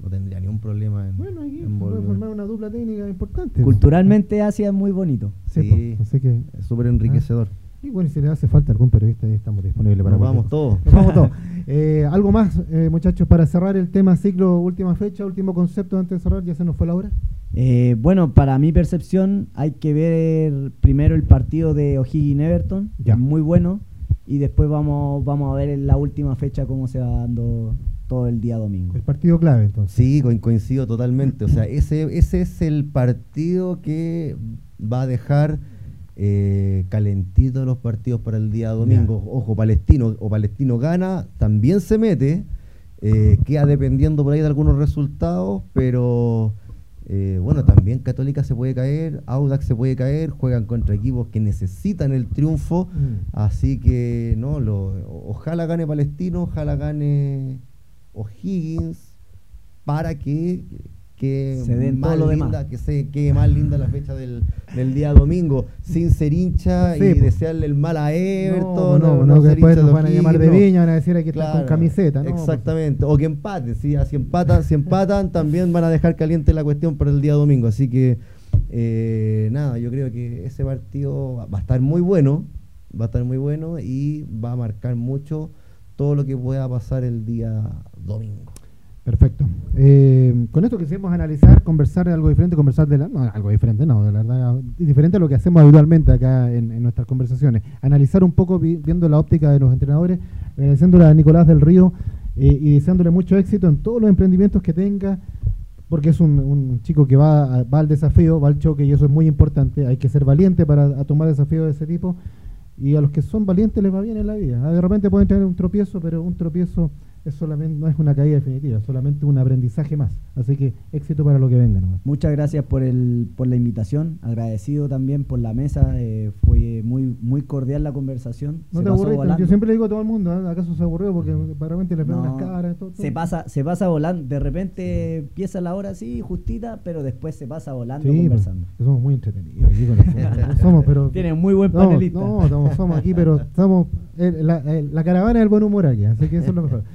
no tendría ningún problema en, Bueno, aquí en se puede volver. formar una dupla técnica importante. Culturalmente Asia es muy bonito. Sí, Sí. así que, Es súper enriquecedor. Y bueno, si le hace falta algún periodista, ahí estamos disponibles para Nos vamos todos. Nos vamos todos. Eh, Algo más, eh, muchachos, para cerrar el tema ciclo, última fecha, último concepto antes de cerrar, ya se nos fue la hora. Eh, bueno, para mi percepción hay que ver primero el partido de O'Higgins Everton, Ya. muy bueno, y después vamos, vamos a ver en la última fecha cómo se va dando todo el día domingo. El partido clave, entonces. Sí, co- coincido totalmente. O sea, ese, ese es el partido que va a dejar eh, calentito los partidos para el día domingo. Ojo, Palestino o Palestino gana, también se mete, eh, queda dependiendo por ahí de algunos resultados, pero eh, bueno, también Católica se puede caer, Audax se puede caer, juegan contra equipos que necesitan el triunfo. Mm. Así que no, lo, ojalá gane Palestino, ojalá gane O'Higgins, para que, que Se den más lo linda, demás. que se quede más linda la fecha del, del día domingo, sin ser hincha Sí, y desearle el mal a Everton. no, no, que ser después hincha nos van a llamar de no. viña, van a decir aquí están con Claro, camiseta, ¿no? Exactamente, o que empaten, si, si empatan, si empatan también van a dejar caliente la cuestión para el día domingo, así que eh, nada, yo creo que ese partido va a estar muy bueno, va a estar muy bueno y va a marcar mucho todo lo que pueda pasar el día domingo. Perfecto. Eh, con esto quisimos analizar, conversar de algo diferente, conversar de la, no, algo diferente, no, de la verdad, diferente a lo que hacemos habitualmente acá en, nuestras conversaciones. Analizar un poco vi- viendo la óptica de los entrenadores, agradeciéndole a Nicolás del Río eh, y deseándole mucho éxito en todos los emprendimientos que tenga. porque es un, un chico que va, va al desafío, va al choque y eso es muy importante. Hay que ser valiente para tomar desafíos de ese tipo y a los que son valientes les va bien en la vida. Ah, De repente pueden tener un tropiezo, pero un tropiezo es solamente no es una caída definitiva, es solamente un aprendizaje más. Así que éxito para lo que venga nomás. Muchas gracias por el por la invitación, agradecido también por la mesa, eh, fue muy muy cordial la conversación. No se te volando. yo siempre le digo a todo el mundo, ¿ah? ¿acaso se aburrió? Porque de repente les veo No, las caras. Todo, todo. Se pasa, se pasa volando, de repente empieza la hora así, justita, pero después se pasa volando Sí, conversando. pues, somos muy entretenidos aquí con los- no somos, pero Tienen muy buen no, panelista. No, somos, somos aquí, pero el- la, el- la caravana del buen humor aquí, así que eso es lo mejor.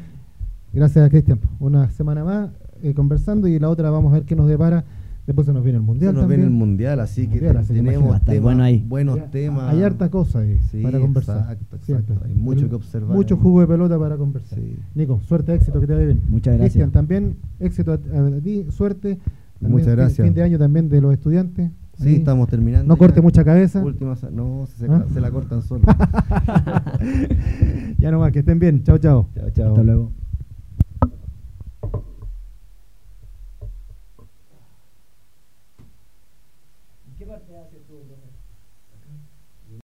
Gracias, Cristian. Una semana más eh, conversando y la otra vamos a ver qué nos depara. Después se nos viene el mundial. Se nos viene el mundial, así que Mundial, así que tenemos temas- bueno ahí. buenos Ya, temas. Hay harta cosa ahí Sí, para conversar. exacto, exacto. Hay mucho El- que observar Mucho ahí. jugo de pelota para conversar. Sí. Nico, suerte, éxito, que te vaya bien. Muchas gracias. Cristian, también éxito a, a ti, suerte. También Muchas gracias. Fin de año también de los estudiantes. Sí, Ahí. estamos terminando. No ya. corte mucha cabeza. Última no, se, ¿Ah? se la cortan solo. ya nomás, que estén bien. Chao, chao. chao, chao. Hasta luego.